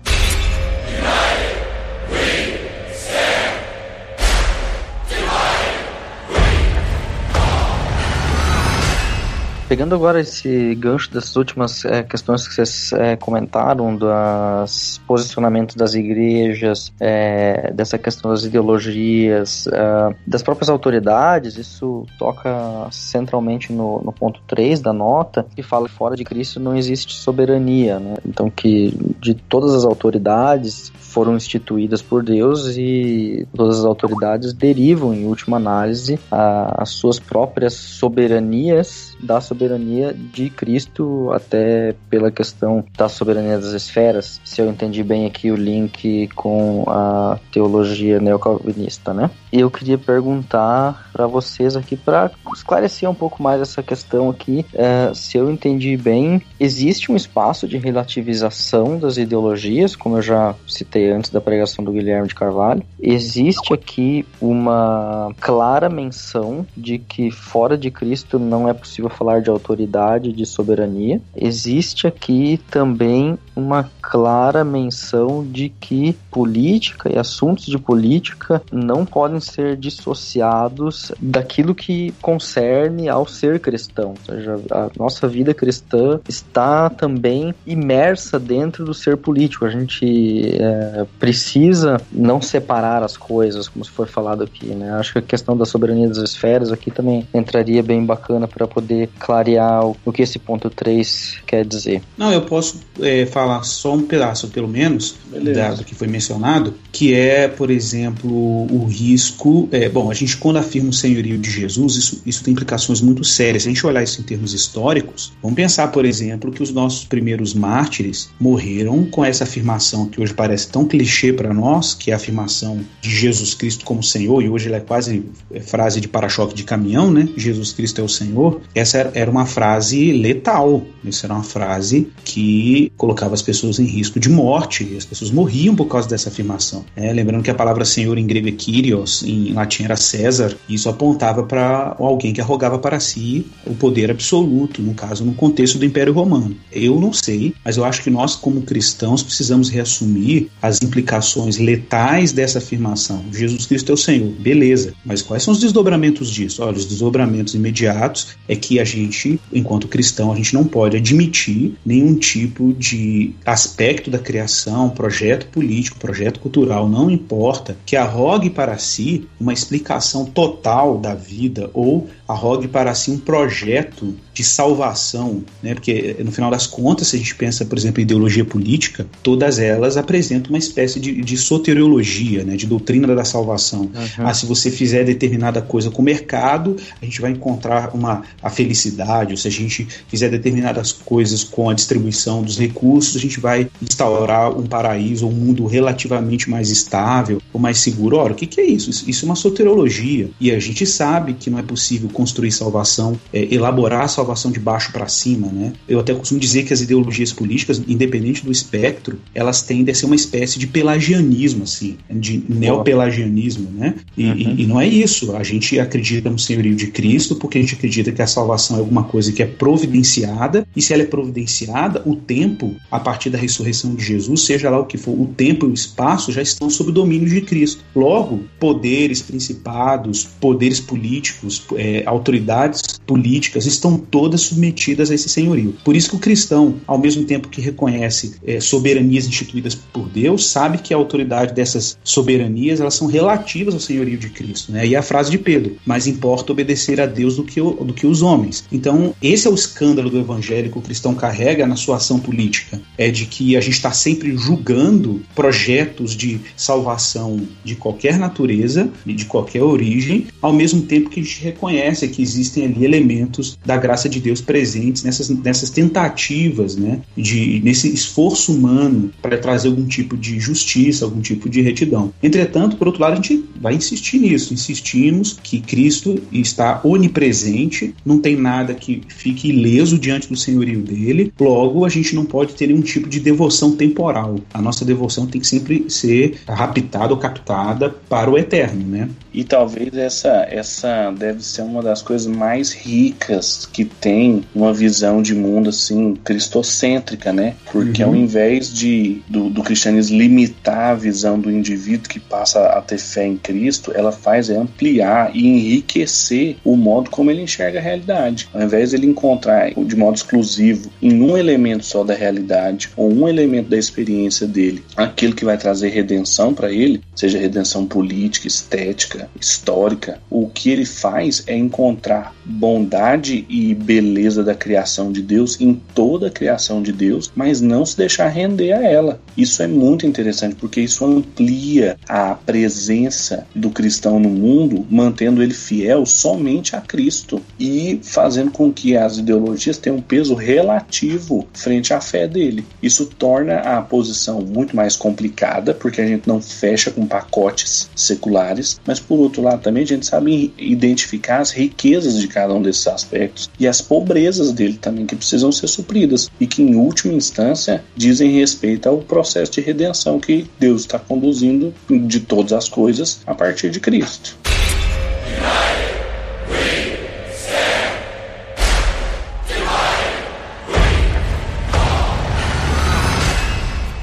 Pegando agora esse gancho dessas últimas é, questões que vocês é, comentaram, dos posicionamentos das igrejas, é, dessa questão das ideologias, das próprias autoridades, isso toca centralmente no, no ponto 3 da nota, que fala que fora de Cristo não existe soberania. Né? Então, que de todas as autoridades foram instituídas por Deus e todas as autoridades derivam, em última análise, a, as suas próprias soberanias da soberania de Cristo, até pela questão da soberania das esferas, se eu entendi bem aqui o link com a teologia neocalvinista, né? E eu queria perguntar para vocês aqui, para esclarecer um pouco mais essa questão aqui, é, se eu entendi bem, existe um espaço de relativização das ideologias, como eu já citei antes da pregação do Guilherme de Carvalho. Existe aqui uma clara menção de que fora de Cristo não é possível falar de autoridade, de soberania. Existe aqui também uma clara menção de que política e assuntos de política não podem ser dissociados daquilo que concerne ao ser cristão. Ou seja, a nossa vida cristã está também imersa dentro do ser político. A gente é, precisa não separar as coisas, como foi falado aqui. Né? Acho que a questão da soberania das esferas aqui também entraria bem bacana para poder clarear o, o, que esse ponto 3 quer dizer. Não, eu posso é, falar só um pedaço, pelo menos, do que foi mencionado, que é, por exemplo, o risco. É, bom, a gente, quando afirma o senhorio de Jesus, isso, isso tem implicações muito sérias. Se a gente olhar isso em termos históricos, vamos pensar, por exemplo, que os nossos primeiros mártires morreram com essa afirmação que hoje parece tão clichê para nós, que é a afirmação de Jesus Cristo como Senhor, e hoje ela é quase é, frase de para-choque de caminhão, né? Jesus Cristo é o Senhor. Essa era uma frase letal. Essa era uma frase que colocava as pessoas em risco de morte, as pessoas morriam por causa dessa afirmação. É, lembrando que a palavra Senhor em grego é Kyrios, em latim era César, e isso apontava para alguém que arrogava para si o poder absoluto, no caso, no contexto do Império Romano. Eu não sei, mas eu acho que nós, como cristãos, precisamos reassumir as implicações letais dessa afirmação. Jesus Cristo é o Senhor, beleza, mas quais são os desdobramentos disso? Olha, os desdobramentos imediatos é que a gente, enquanto cristão, a gente não pode admitir nenhum tipo de aspecto da criação, projeto político, projeto cultural, não importa, que arrogue para si uma explicação total da vida ou arrogue para si um projeto de salvação, né? Porque no final das contas, se a gente pensa, por exemplo, em ideologia política, todas elas apresentam uma espécie de, de soteriologia, né? De doutrina da salvação. Uhum. Ah, se você fizer determinada coisa com o mercado, a gente vai encontrar uma a felicidade. Ou se a gente fizer determinadas coisas com a distribuição dos recursos, a gente vai instaurar um paraíso, um mundo relativamente mais estável ou mais seguro. Ora, o que, que é isso? isso? Isso é uma soteriologia. E a gente sabe que não é possível construir salvação, é, elaborar a salvação de baixo para cima, né? Eu até costumo dizer que as ideologias políticas, independente do espectro, elas tendem a ser uma espécie de pelagianismo, assim, de neopelagianismo, né? E, uhum. e, e não é isso. A gente acredita no senhorio de Cristo porque a gente acredita que a salvação é alguma coisa que é providenciada, e se ela é providenciada, o tempo, a partir da ressurreição de Jesus, seja lá o que for, o tempo e o espaço já estão sob o domínio de Cristo. Logo, poderes, principados, poderes políticos, é, autoridades políticas estão todas submetidas a esse senhorio. Por isso que o cristão, ao mesmo tempo que reconhece é, soberanias instituídas por Deus, sabe que a autoridade dessas soberanias elas são relativas ao senhorio de Cristo. Né? E a frase de Pedro: mais importa obedecer a Deus do que, o, do que os homens. Então, esse é o escândalo do evangelho que o cristão carrega na sua ação política: é de que a gente está sempre julgando projetos de salvação de qualquer natureza, de qualquer origem, ao mesmo tempo que a gente reconhece que existem ali elementos da graça de Deus presentes nessas, nessas tentativas, né, de, nesse esforço humano para trazer algum tipo de justiça, algum tipo de retidão. Entretanto, por outro lado, a gente vai insistir nisso, insistimos que Cristo está onipresente, não tem nada que fique ileso diante do senhorio dele, logo a gente não pode ter nenhum tipo de devoção temporal. A nossa devoção tem que sempre ser raptada ou captada para o eterno, né? E talvez essa, essa deve ser uma das coisas mais ricas que tem uma visão de mundo assim cristocêntrica, né? Porque uhum. ao invés de do, do, cristianismo limitar a visão do indivíduo que passa a ter fé em Cristo, ela faz é ampliar e enriquecer o modo como ele enxerga a realidade. Ao invés de ele encontrar de modo exclusivo em um elemento só da realidade ou um elemento da experiência dele, aquilo que vai trazer redenção para ele, seja redenção política, estética, histórica, o que ele faz é encontrar bondade e beleza da criação de Deus em toda a criação de Deus, mas não se deixar render a ela. Isso é muito interessante porque isso amplia a presença do cristão no mundo, mantendo ele fiel somente a Cristo e fazendo com que as ideologias tenham um peso relativo frente à fé dele. Isso torna a posição muito mais complicada porque a gente não fecha com pacotes seculares, mas por outro lado também a gente sabe identificar as riquezas de cada um desses aspectos e as pobrezas dele também que precisam ser supridas e que em última instância dizem respeito ao processo de redenção que Deus está conduzindo de todas as coisas a partir de Cristo.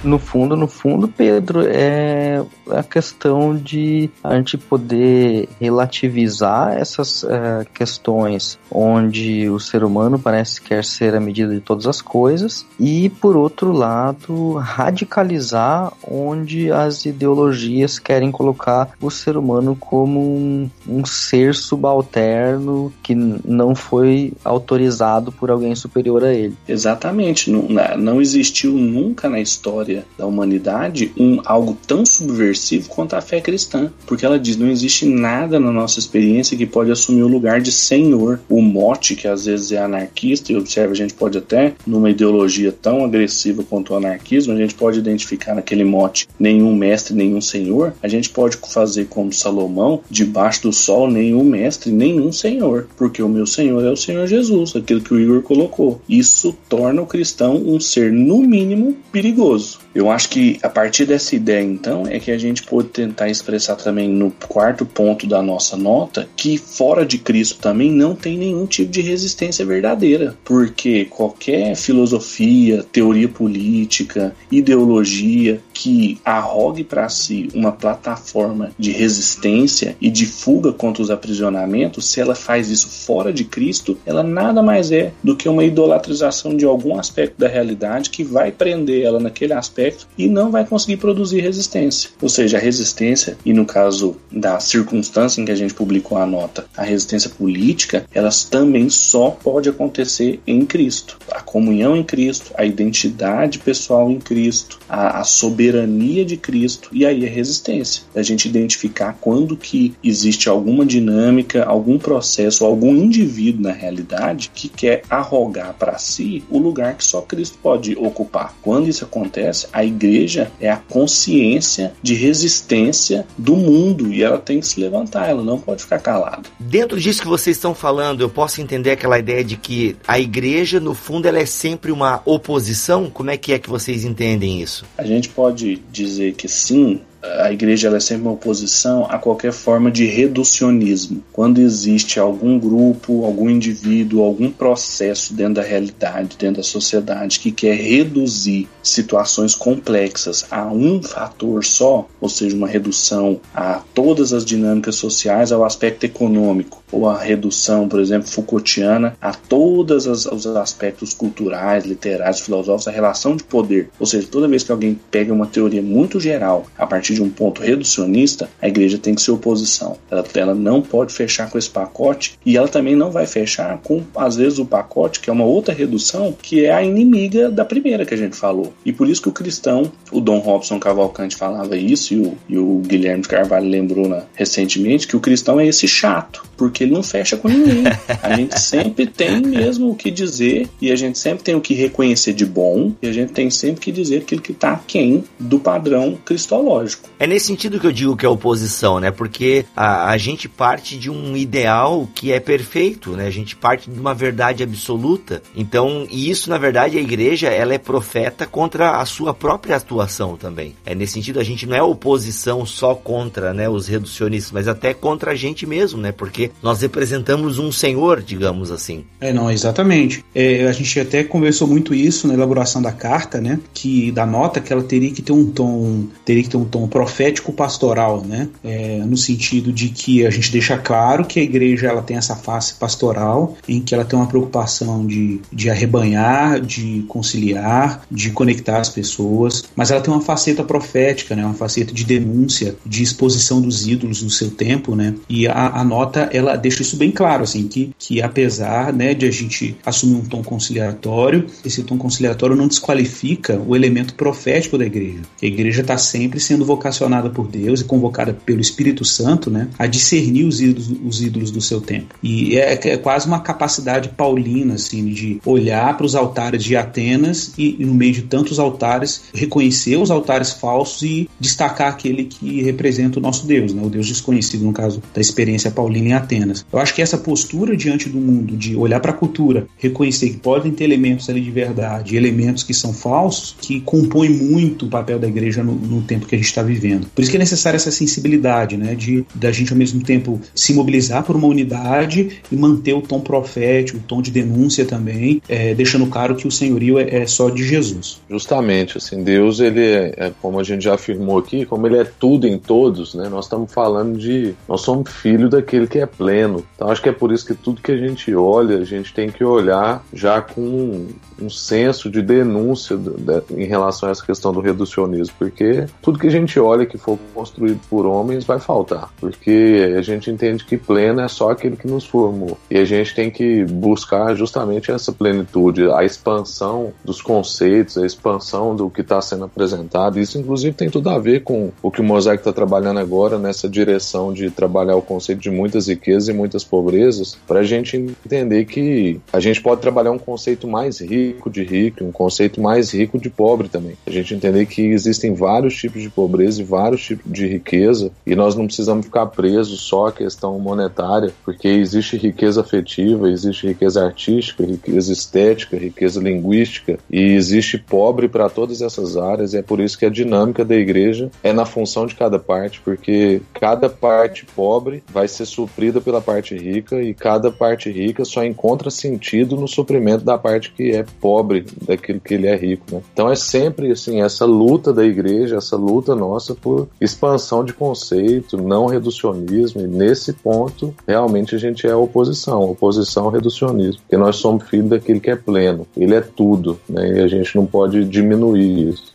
No fundo, no fundo, Pedro, é a questão de a gente poder relativizar essas uh, questões onde o ser humano parece quer ser a medida de todas as coisas e, por outro lado, radicalizar onde as ideologias querem colocar o ser humano como um, um ser subalterno que não foi autorizado por alguém superior a ele. Exatamente. Não, não existiu nunca na história da humanidade um algo tão subversivo quanto a fé cristã, porque ela diz não existe nada na nossa experiência que pode assumir o lugar de senhor. O mote que às vezes é anarquista e observa a gente pode até numa ideologia tão agressiva quanto o anarquismo a gente pode identificar naquele mote nenhum mestre, nenhum senhor. A gente pode fazer como Salomão, debaixo do sol nenhum mestre, nenhum senhor, porque o meu senhor é o Senhor Jesus, aquilo que o Igor colocou. Isso torna o cristão um ser no mínimo perigoso. Eu acho que a partir dessa ideia, então, é que a gente pode tentar expressar também no quarto ponto da nossa nota que fora de Cristo também não tem nenhum tipo de resistência verdadeira, porque qualquer filosofia, teoria política, ideologia que arrogue para si uma plataforma de resistência e de fuga contra os aprisionamentos, se ela faz isso fora de Cristo, ela nada mais é do que uma idolatrização de algum aspecto da realidade que vai prender ela naquele aspecto e não vai conseguir produzir resistência. Ou seja, a resistência, e no caso da circunstância em que a gente publicou a nota, a resistência política, elas também só pode acontecer em Cristo. A comunhão em Cristo, a identidade pessoal em Cristo, a, a soberania de Cristo e aí a resistência. A gente identificar quando que existe alguma dinâmica, algum processo, algum indivíduo na realidade que quer arrogar para si o lugar que só Cristo pode ocupar. Quando isso acontece, a igreja é a consciência de resistência do mundo e ela tem que se levantar, ela não pode ficar calada. Dentro disso que vocês estão falando, eu posso entender aquela ideia de que a igreja, no fundo, ela é sempre uma oposição? Como é que é que vocês entendem isso? A gente pode dizer que sim, a igreja é sempre uma oposição a qualquer forma de reducionismo. Quando existe algum grupo, algum indivíduo, algum processo dentro da realidade, dentro da sociedade que quer reduzir situações complexas a um fator só, ou seja, uma redução a todas as dinâmicas sociais, ao aspecto econômico, ou a redução, por exemplo, Foucaultiana, a todos os aspectos culturais, literários, filosóficos, a relação de poder. Ou seja, toda vez que alguém pega uma teoria muito geral a partir de um ponto reducionista, a igreja tem que ser oposição. Ela, ela não pode fechar com esse pacote e ela também não vai fechar com, às vezes, o pacote que é uma outra redução que é a inimiga da primeira que a gente falou. E por isso que o cristão, o Dom Robson Cavalcante falava isso e o, e o Guilherme de Carvalho lembrou né, recentemente que o cristão é esse chato, porque ele não fecha com ninguém. A gente sempre tem mesmo o que dizer e a gente sempre tem o que reconhecer de bom e a gente tem sempre que dizer aquilo que está aquém do padrão cristológico. É nesse sentido que eu digo que é oposição, né? Porque a, a gente parte de um ideal que é perfeito, né? A gente parte de uma verdade absoluta. Então, e isso, na verdade, a igreja, ela é profeta contra a sua própria atuação também. É nesse sentido, a gente não é oposição só contra, né, os reducionistas, mas até contra a gente mesmo, né? Porque nós representamos um senhor, digamos assim. É, não, exatamente. É, a gente até conversou muito isso na elaboração da carta, né? Que da nota que ela teria que ter um tom, teria que ter um tom profético pastoral, né? É, no sentido de que a gente deixa claro que a igreja ela tem essa face pastoral, em que ela tem uma preocupação de, de arrebanhar, de conciliar, de conectar as pessoas, mas ela tem uma faceta profética, né? Uma faceta de denúncia, de exposição dos ídolos do seu tempo, né? E a, a nota ela deixa isso bem claro, assim, que, que apesar, né, de a gente assumir um tom conciliatório, esse tom conciliatório não desqualifica o elemento profético da igreja. A igreja está sempre sendo vocacionada por Deus e convocada pelo Espírito Santo, né, a discernir os ídolos, os ídolos do seu tempo. E é, é quase uma capacidade paulina, assim, de olhar para os altares de Atenas e, no meio de tantos altares, reconhecer os altares falsos e destacar aquele que representa o nosso Deus, né, o Deus desconhecido, no caso da experiência paulina em Atenas. Eu acho que essa postura diante do mundo, de olhar para a cultura, reconhecer que podem ter elementos ali de verdade, elementos que são falsos, que compõem muito o papel da igreja no, no tempo que a gente está vivendo. Por isso que é necessária essa sensibilidade, né, de da gente ao mesmo tempo se mobilizar por uma unidade e manter o tom profético, o tom de denúncia também, é, deixando claro que o senhorio é, é, só de Jesus. Justamente, assim, Deus ele é, é, como a gente já afirmou aqui, como ele é tudo em todos, né? Nós estamos falando de nós somos filho daquele que é pleno. Então acho que é por isso que tudo que a gente olha, a gente tem que olhar já com um senso de denúncia em relação a essa questão do reducionismo, porque tudo que a gente olha que for construído por homens vai faltar, porque a gente entende que pleno é só aquele que nos formou e a gente tem que buscar justamente essa plenitude, a expansão dos conceitos, a expansão do que está sendo apresentado. Isso, inclusive, tem tudo a ver com o que o Mosaico está trabalhando agora nessa direção de trabalhar o conceito de muitas riquezas e muitas pobrezas, para a gente entender que a gente pode trabalhar um conceito mais rico de rico, um conceito mais rico de pobre também. A gente entender que existem vários tipos de pobreza e vários tipos de riqueza e nós não precisamos ficar presos só à questão monetária, porque existe riqueza afetiva, existe riqueza artística, riqueza estética, riqueza linguística e existe pobre para todas essas áreas e é por isso que a dinâmica da igreja é na função de cada parte, porque cada parte pobre vai ser suprida pela parte rica e cada parte rica só encontra sentido no suprimento da parte que é pobre daquilo que ele é rico. Né? Então é sempre assim essa luta da igreja, essa luta nossa por expansão de conceito, não reducionismo. E nesse ponto realmente a gente é oposição, oposição ao reducionismo, porque nós somos filhos daquele que é pleno. Ele é tudo, né? E a gente não pode diminuir isso.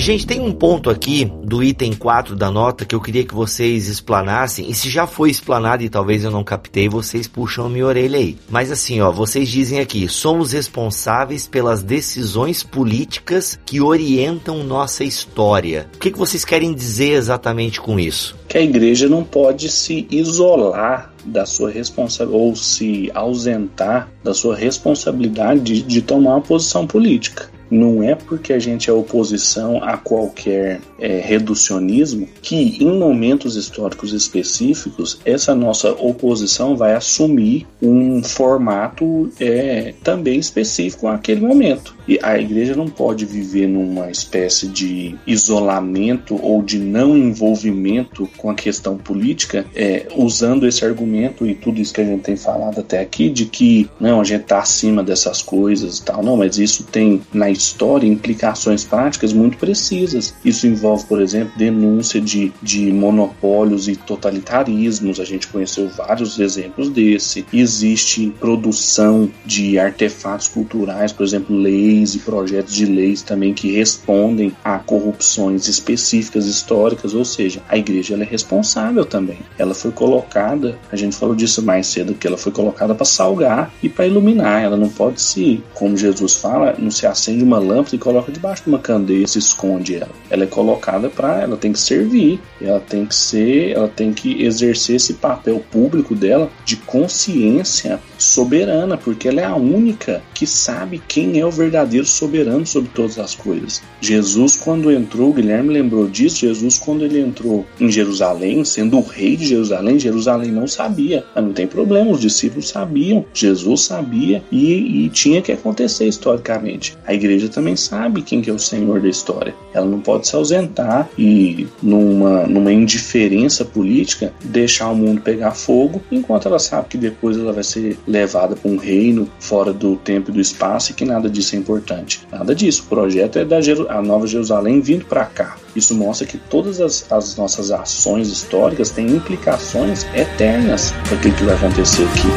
Gente, tem um ponto aqui do item 4 da nota que eu queria que vocês explanassem. E se já foi explanado e talvez eu não captei, vocês puxam minha orelha aí. Mas assim, ó, vocês dizem aqui: somos responsáveis pelas decisões políticas que orientam nossa história. O que, que vocês querem dizer exatamente com isso? Que a igreja não pode se isolar da sua responsabilidade ou se ausentar da sua responsabilidade de, de tomar uma posição política não é porque a gente é oposição a qualquer é, reducionismo que, em momentos históricos específicos, essa nossa oposição vai assumir um formato é, também específico àquele momento. E a igreja não pode viver numa espécie de isolamento ou de não envolvimento com a questão política, é, usando esse argumento e tudo isso que a gente tem falado até aqui, de que não, a gente está acima dessas coisas e tal. Não, mas isso tem na história implicações práticas muito precisas. Isso envolve, por exemplo, denúncia de, de monopólios e totalitarismos. A gente conheceu vários exemplos desse. Existe produção de artefatos culturais, por exemplo, leis e projetos de leis também que respondem a corrupções específicas históricas, ou seja, a igreja é responsável também. Ela foi colocada, a gente falou disso mais cedo, que ela foi colocada para salgar e para iluminar. Ela não pode se, como Jesus fala, não se acende uma lâmpada e coloca debaixo de uma candeia se esconde ela. Ela é colocada para, ela tem que servir, ela tem que ser, ela tem que exercer esse papel público dela de consciência soberana, porque ela é a única que sabe quem é o verdadeiro soberano sobre todas as coisas. Jesus, quando entrou, Guilherme lembrou disso, Jesus, quando ele entrou em Jerusalém, sendo o rei de Jerusalém, Jerusalém não sabia. Mas não tem problema, os discípulos sabiam, Jesus sabia e, e tinha que acontecer historicamente. A igreja também sabe quem que é o Senhor da história. Ela não pode se ausentar e, numa, numa indiferença política, deixar o mundo pegar fogo, enquanto ela sabe que depois ela vai ser levada para um reino fora do tempo e do espaço e que nada disso é importante. Nada disso. O projeto é da Jeru a Nova Jerusalém vindo para cá. Isso mostra que todas as, as, nossas ações históricas têm implicações eternas para aquilo que vai acontecer aqui.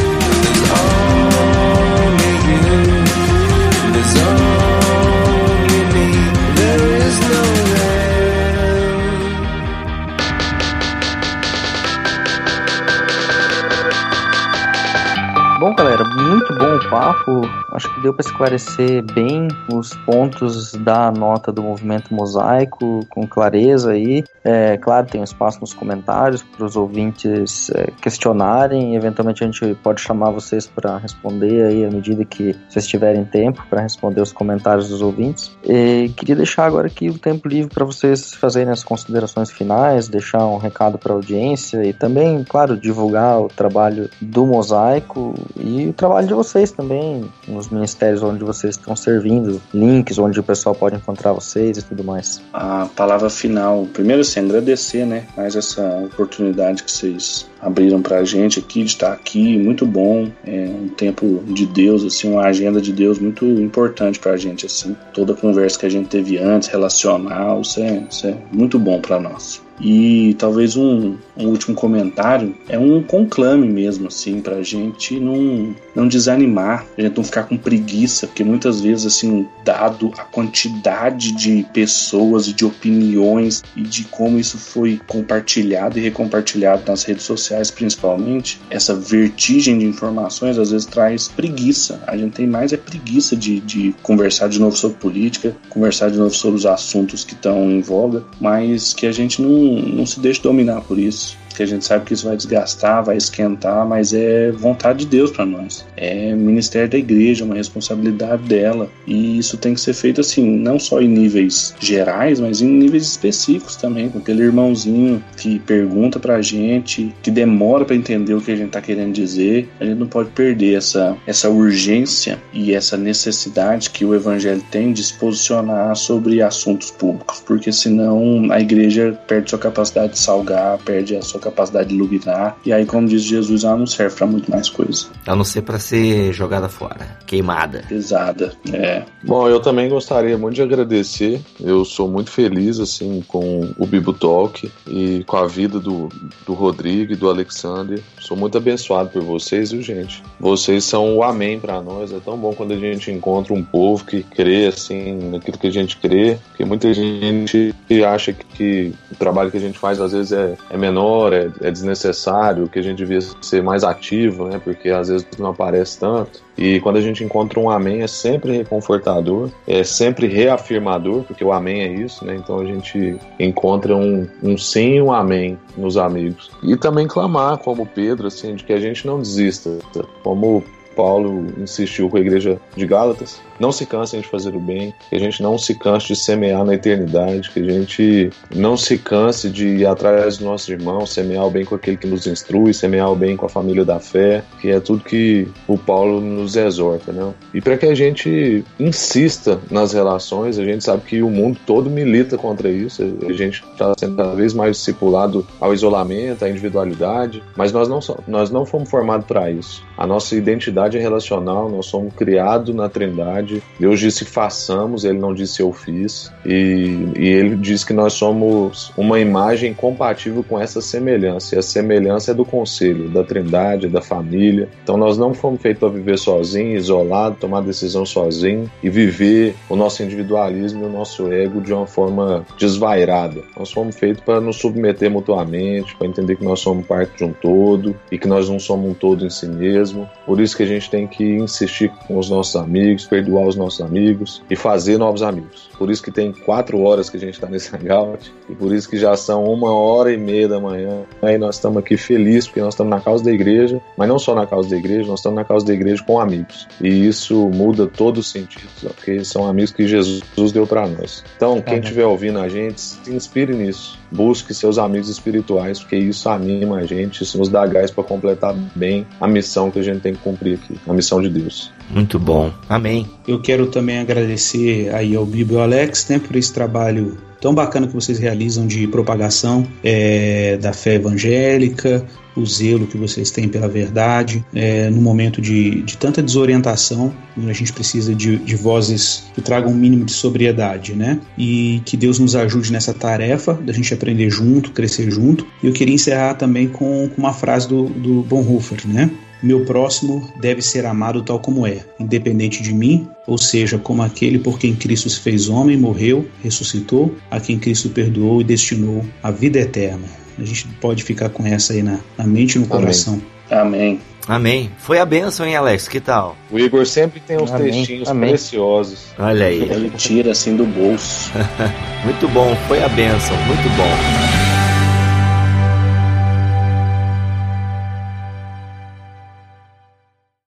Galera, muito bom o papo. Acho que deu para esclarecer bem os pontos da nota do movimento mosaico com clareza aí. É, claro, tem espaço nos comentários para os ouvintes é, questionarem. Eventualmente a gente pode chamar vocês para responder aí à medida que vocês tiverem tempo para responder os comentários dos ouvintes. E queria deixar agora aqui o tempo livre para vocês fazerem as considerações finais, deixar um recado para a audiência e também, claro, divulgar o trabalho do mosaico e o trabalho de vocês também, nos ministérios onde vocês estão servindo, links onde o pessoal pode encontrar vocês e tudo mais. A palavra final, primeiro assim, agradecer, né, mais essa oportunidade que vocês abriram para a gente aqui de estar aqui, muito bom, é um tempo de Deus, assim, uma agenda de Deus muito importante para a gente, assim, toda a conversa que a gente teve antes, relacional, isso é, isso é muito bom para nós. E talvez um, um, último comentário é um conclame mesmo, assim, pra gente não, não desanimar, a gente não ficar com preguiça, porque muitas vezes, assim, dado a quantidade de pessoas e de opiniões e de como isso foi compartilhado e recompartilhado nas redes sociais, principalmente, essa vertigem de informações às vezes traz preguiça. A gente tem mais é preguiça de, de conversar de novo sobre política, conversar de novo sobre os assuntos que estão em voga, mas que a gente não não, se deixe dominar por isso que a gente sabe que isso vai desgastar, vai esquentar, mas é vontade de Deus para nós. É ministério da igreja, uma responsabilidade dela. E isso tem que ser feito assim, não só em níveis gerais, mas em níveis específicos também, com aquele irmãozinho que pergunta pra gente, que demora para entender o que a gente tá querendo dizer. A gente não pode perder essa, essa urgência e essa necessidade que o evangelho tem de se posicionar sobre assuntos públicos, porque senão a igreja perde sua capacidade de salgar, perde a sua capacidade de iluminar. E aí, como diz Jesus, ela não serve para muito mais coisa. A não ser para ser jogada fora, queimada. Pesada, é. Bom, eu também gostaria muito de agradecer. Eu sou muito feliz, assim, com o Bibo Talk e com a vida do, do Rodrigo e do Alexander. Sou muito abençoado por vocês, viu, gente? Vocês são o amém para nós. É tão bom quando a gente encontra um povo que crê, assim, naquilo que a gente crê. Porque muita gente acha que, que o trabalho que a gente faz às vezes é, é menor, é, é desnecessário, que a gente devia ser mais ativo, né? Porque às vezes não aparece tanto. E quando a gente encontra um amém é sempre reconfortador, é sempre reafirmador, porque o amém é isso, né? Então a gente encontra um, um sim e um amém nos amigos. E também clamar, como Pedro, assim, de que a gente não desista. Como Paulo insistiu com a igreja de Gálatas, não se cansem de fazer o bem, que a gente não se canse de semear na eternidade, que a gente não se canse de ir atrás dos nossos irmãos, semear o bem com aquele que nos instrui, semear o bem com a família da fé, que é tudo que o Paulo nos exorta, né? E para que a gente insista nas relações, a gente sabe que o mundo todo milita contra isso, a gente está sendo cada vez mais discipulado ao isolamento, à individualidade, mas nós não, nós não fomos formados para isso. A nossa identidade é relacional, nós somos criados na Trindade Deus disse façamos, ele não disse eu fiz. E, e ele diz que nós somos uma imagem compatível com essa semelhança. E a semelhança é do conselho, da trindade, da família. Então nós não fomos feitos para viver sozinho, isolado, tomar decisão sozinho e viver o nosso individualismo e o nosso ego de uma forma desvairada. Nós fomos feitos para nos submeter mutuamente, para entender que nós somos parte de um todo e que nós não somos um todo em si mesmo. Por isso que a gente tem que insistir com os nossos amigos, perdoar os nossos amigos e fazer novos amigos. Por isso que tem quatro horas que a gente está nesse hangout e por isso que já são uma hora e meia da manhã. Aí nós estamos aqui felizes porque nós estamos na causa da igreja, mas não só na causa da igreja, nós estamos na causa da igreja com amigos. E isso muda todo o sentido, porque são amigos que Jesus deu para nós. Então, quem estiver ouvindo a gente, se inspire nisso. Busque seus amigos espirituais, porque isso anima a gente, isso nos dá gás para completar bem a missão que a gente tem que cumprir aqui, a missão de Deus. Muito bom. Amém. Eu quero também agradecer aí ao Bíblia Alex né, por esse trabalho tão bacana que vocês realizam de propagação é, da fé evangélica, o zelo que vocês têm pela verdade, é, no momento de, de tanta desorientação, onde a gente precisa de, de vozes que tragam um mínimo de sobriedade, né? E que Deus nos ajude nessa tarefa, da gente aprender junto, crescer junto. Eu queria encerrar também com, com uma frase do, do Bonhoeffer, né? Meu próximo deve ser amado tal como é, independente de mim, ou seja, como aquele por quem Cristo se fez homem, morreu, ressuscitou, a quem Cristo perdoou e destinou a vida eterna. A gente pode ficar com essa aí na, na mente e no coração. Amém. Amém. Foi a benção, hein, Alex? Que tal? O Igor sempre tem uns Amém. textinhos Amém. preciosos. Olha aí. Ele tira assim do bolso. Muito bom. Foi a benção. Muito bom.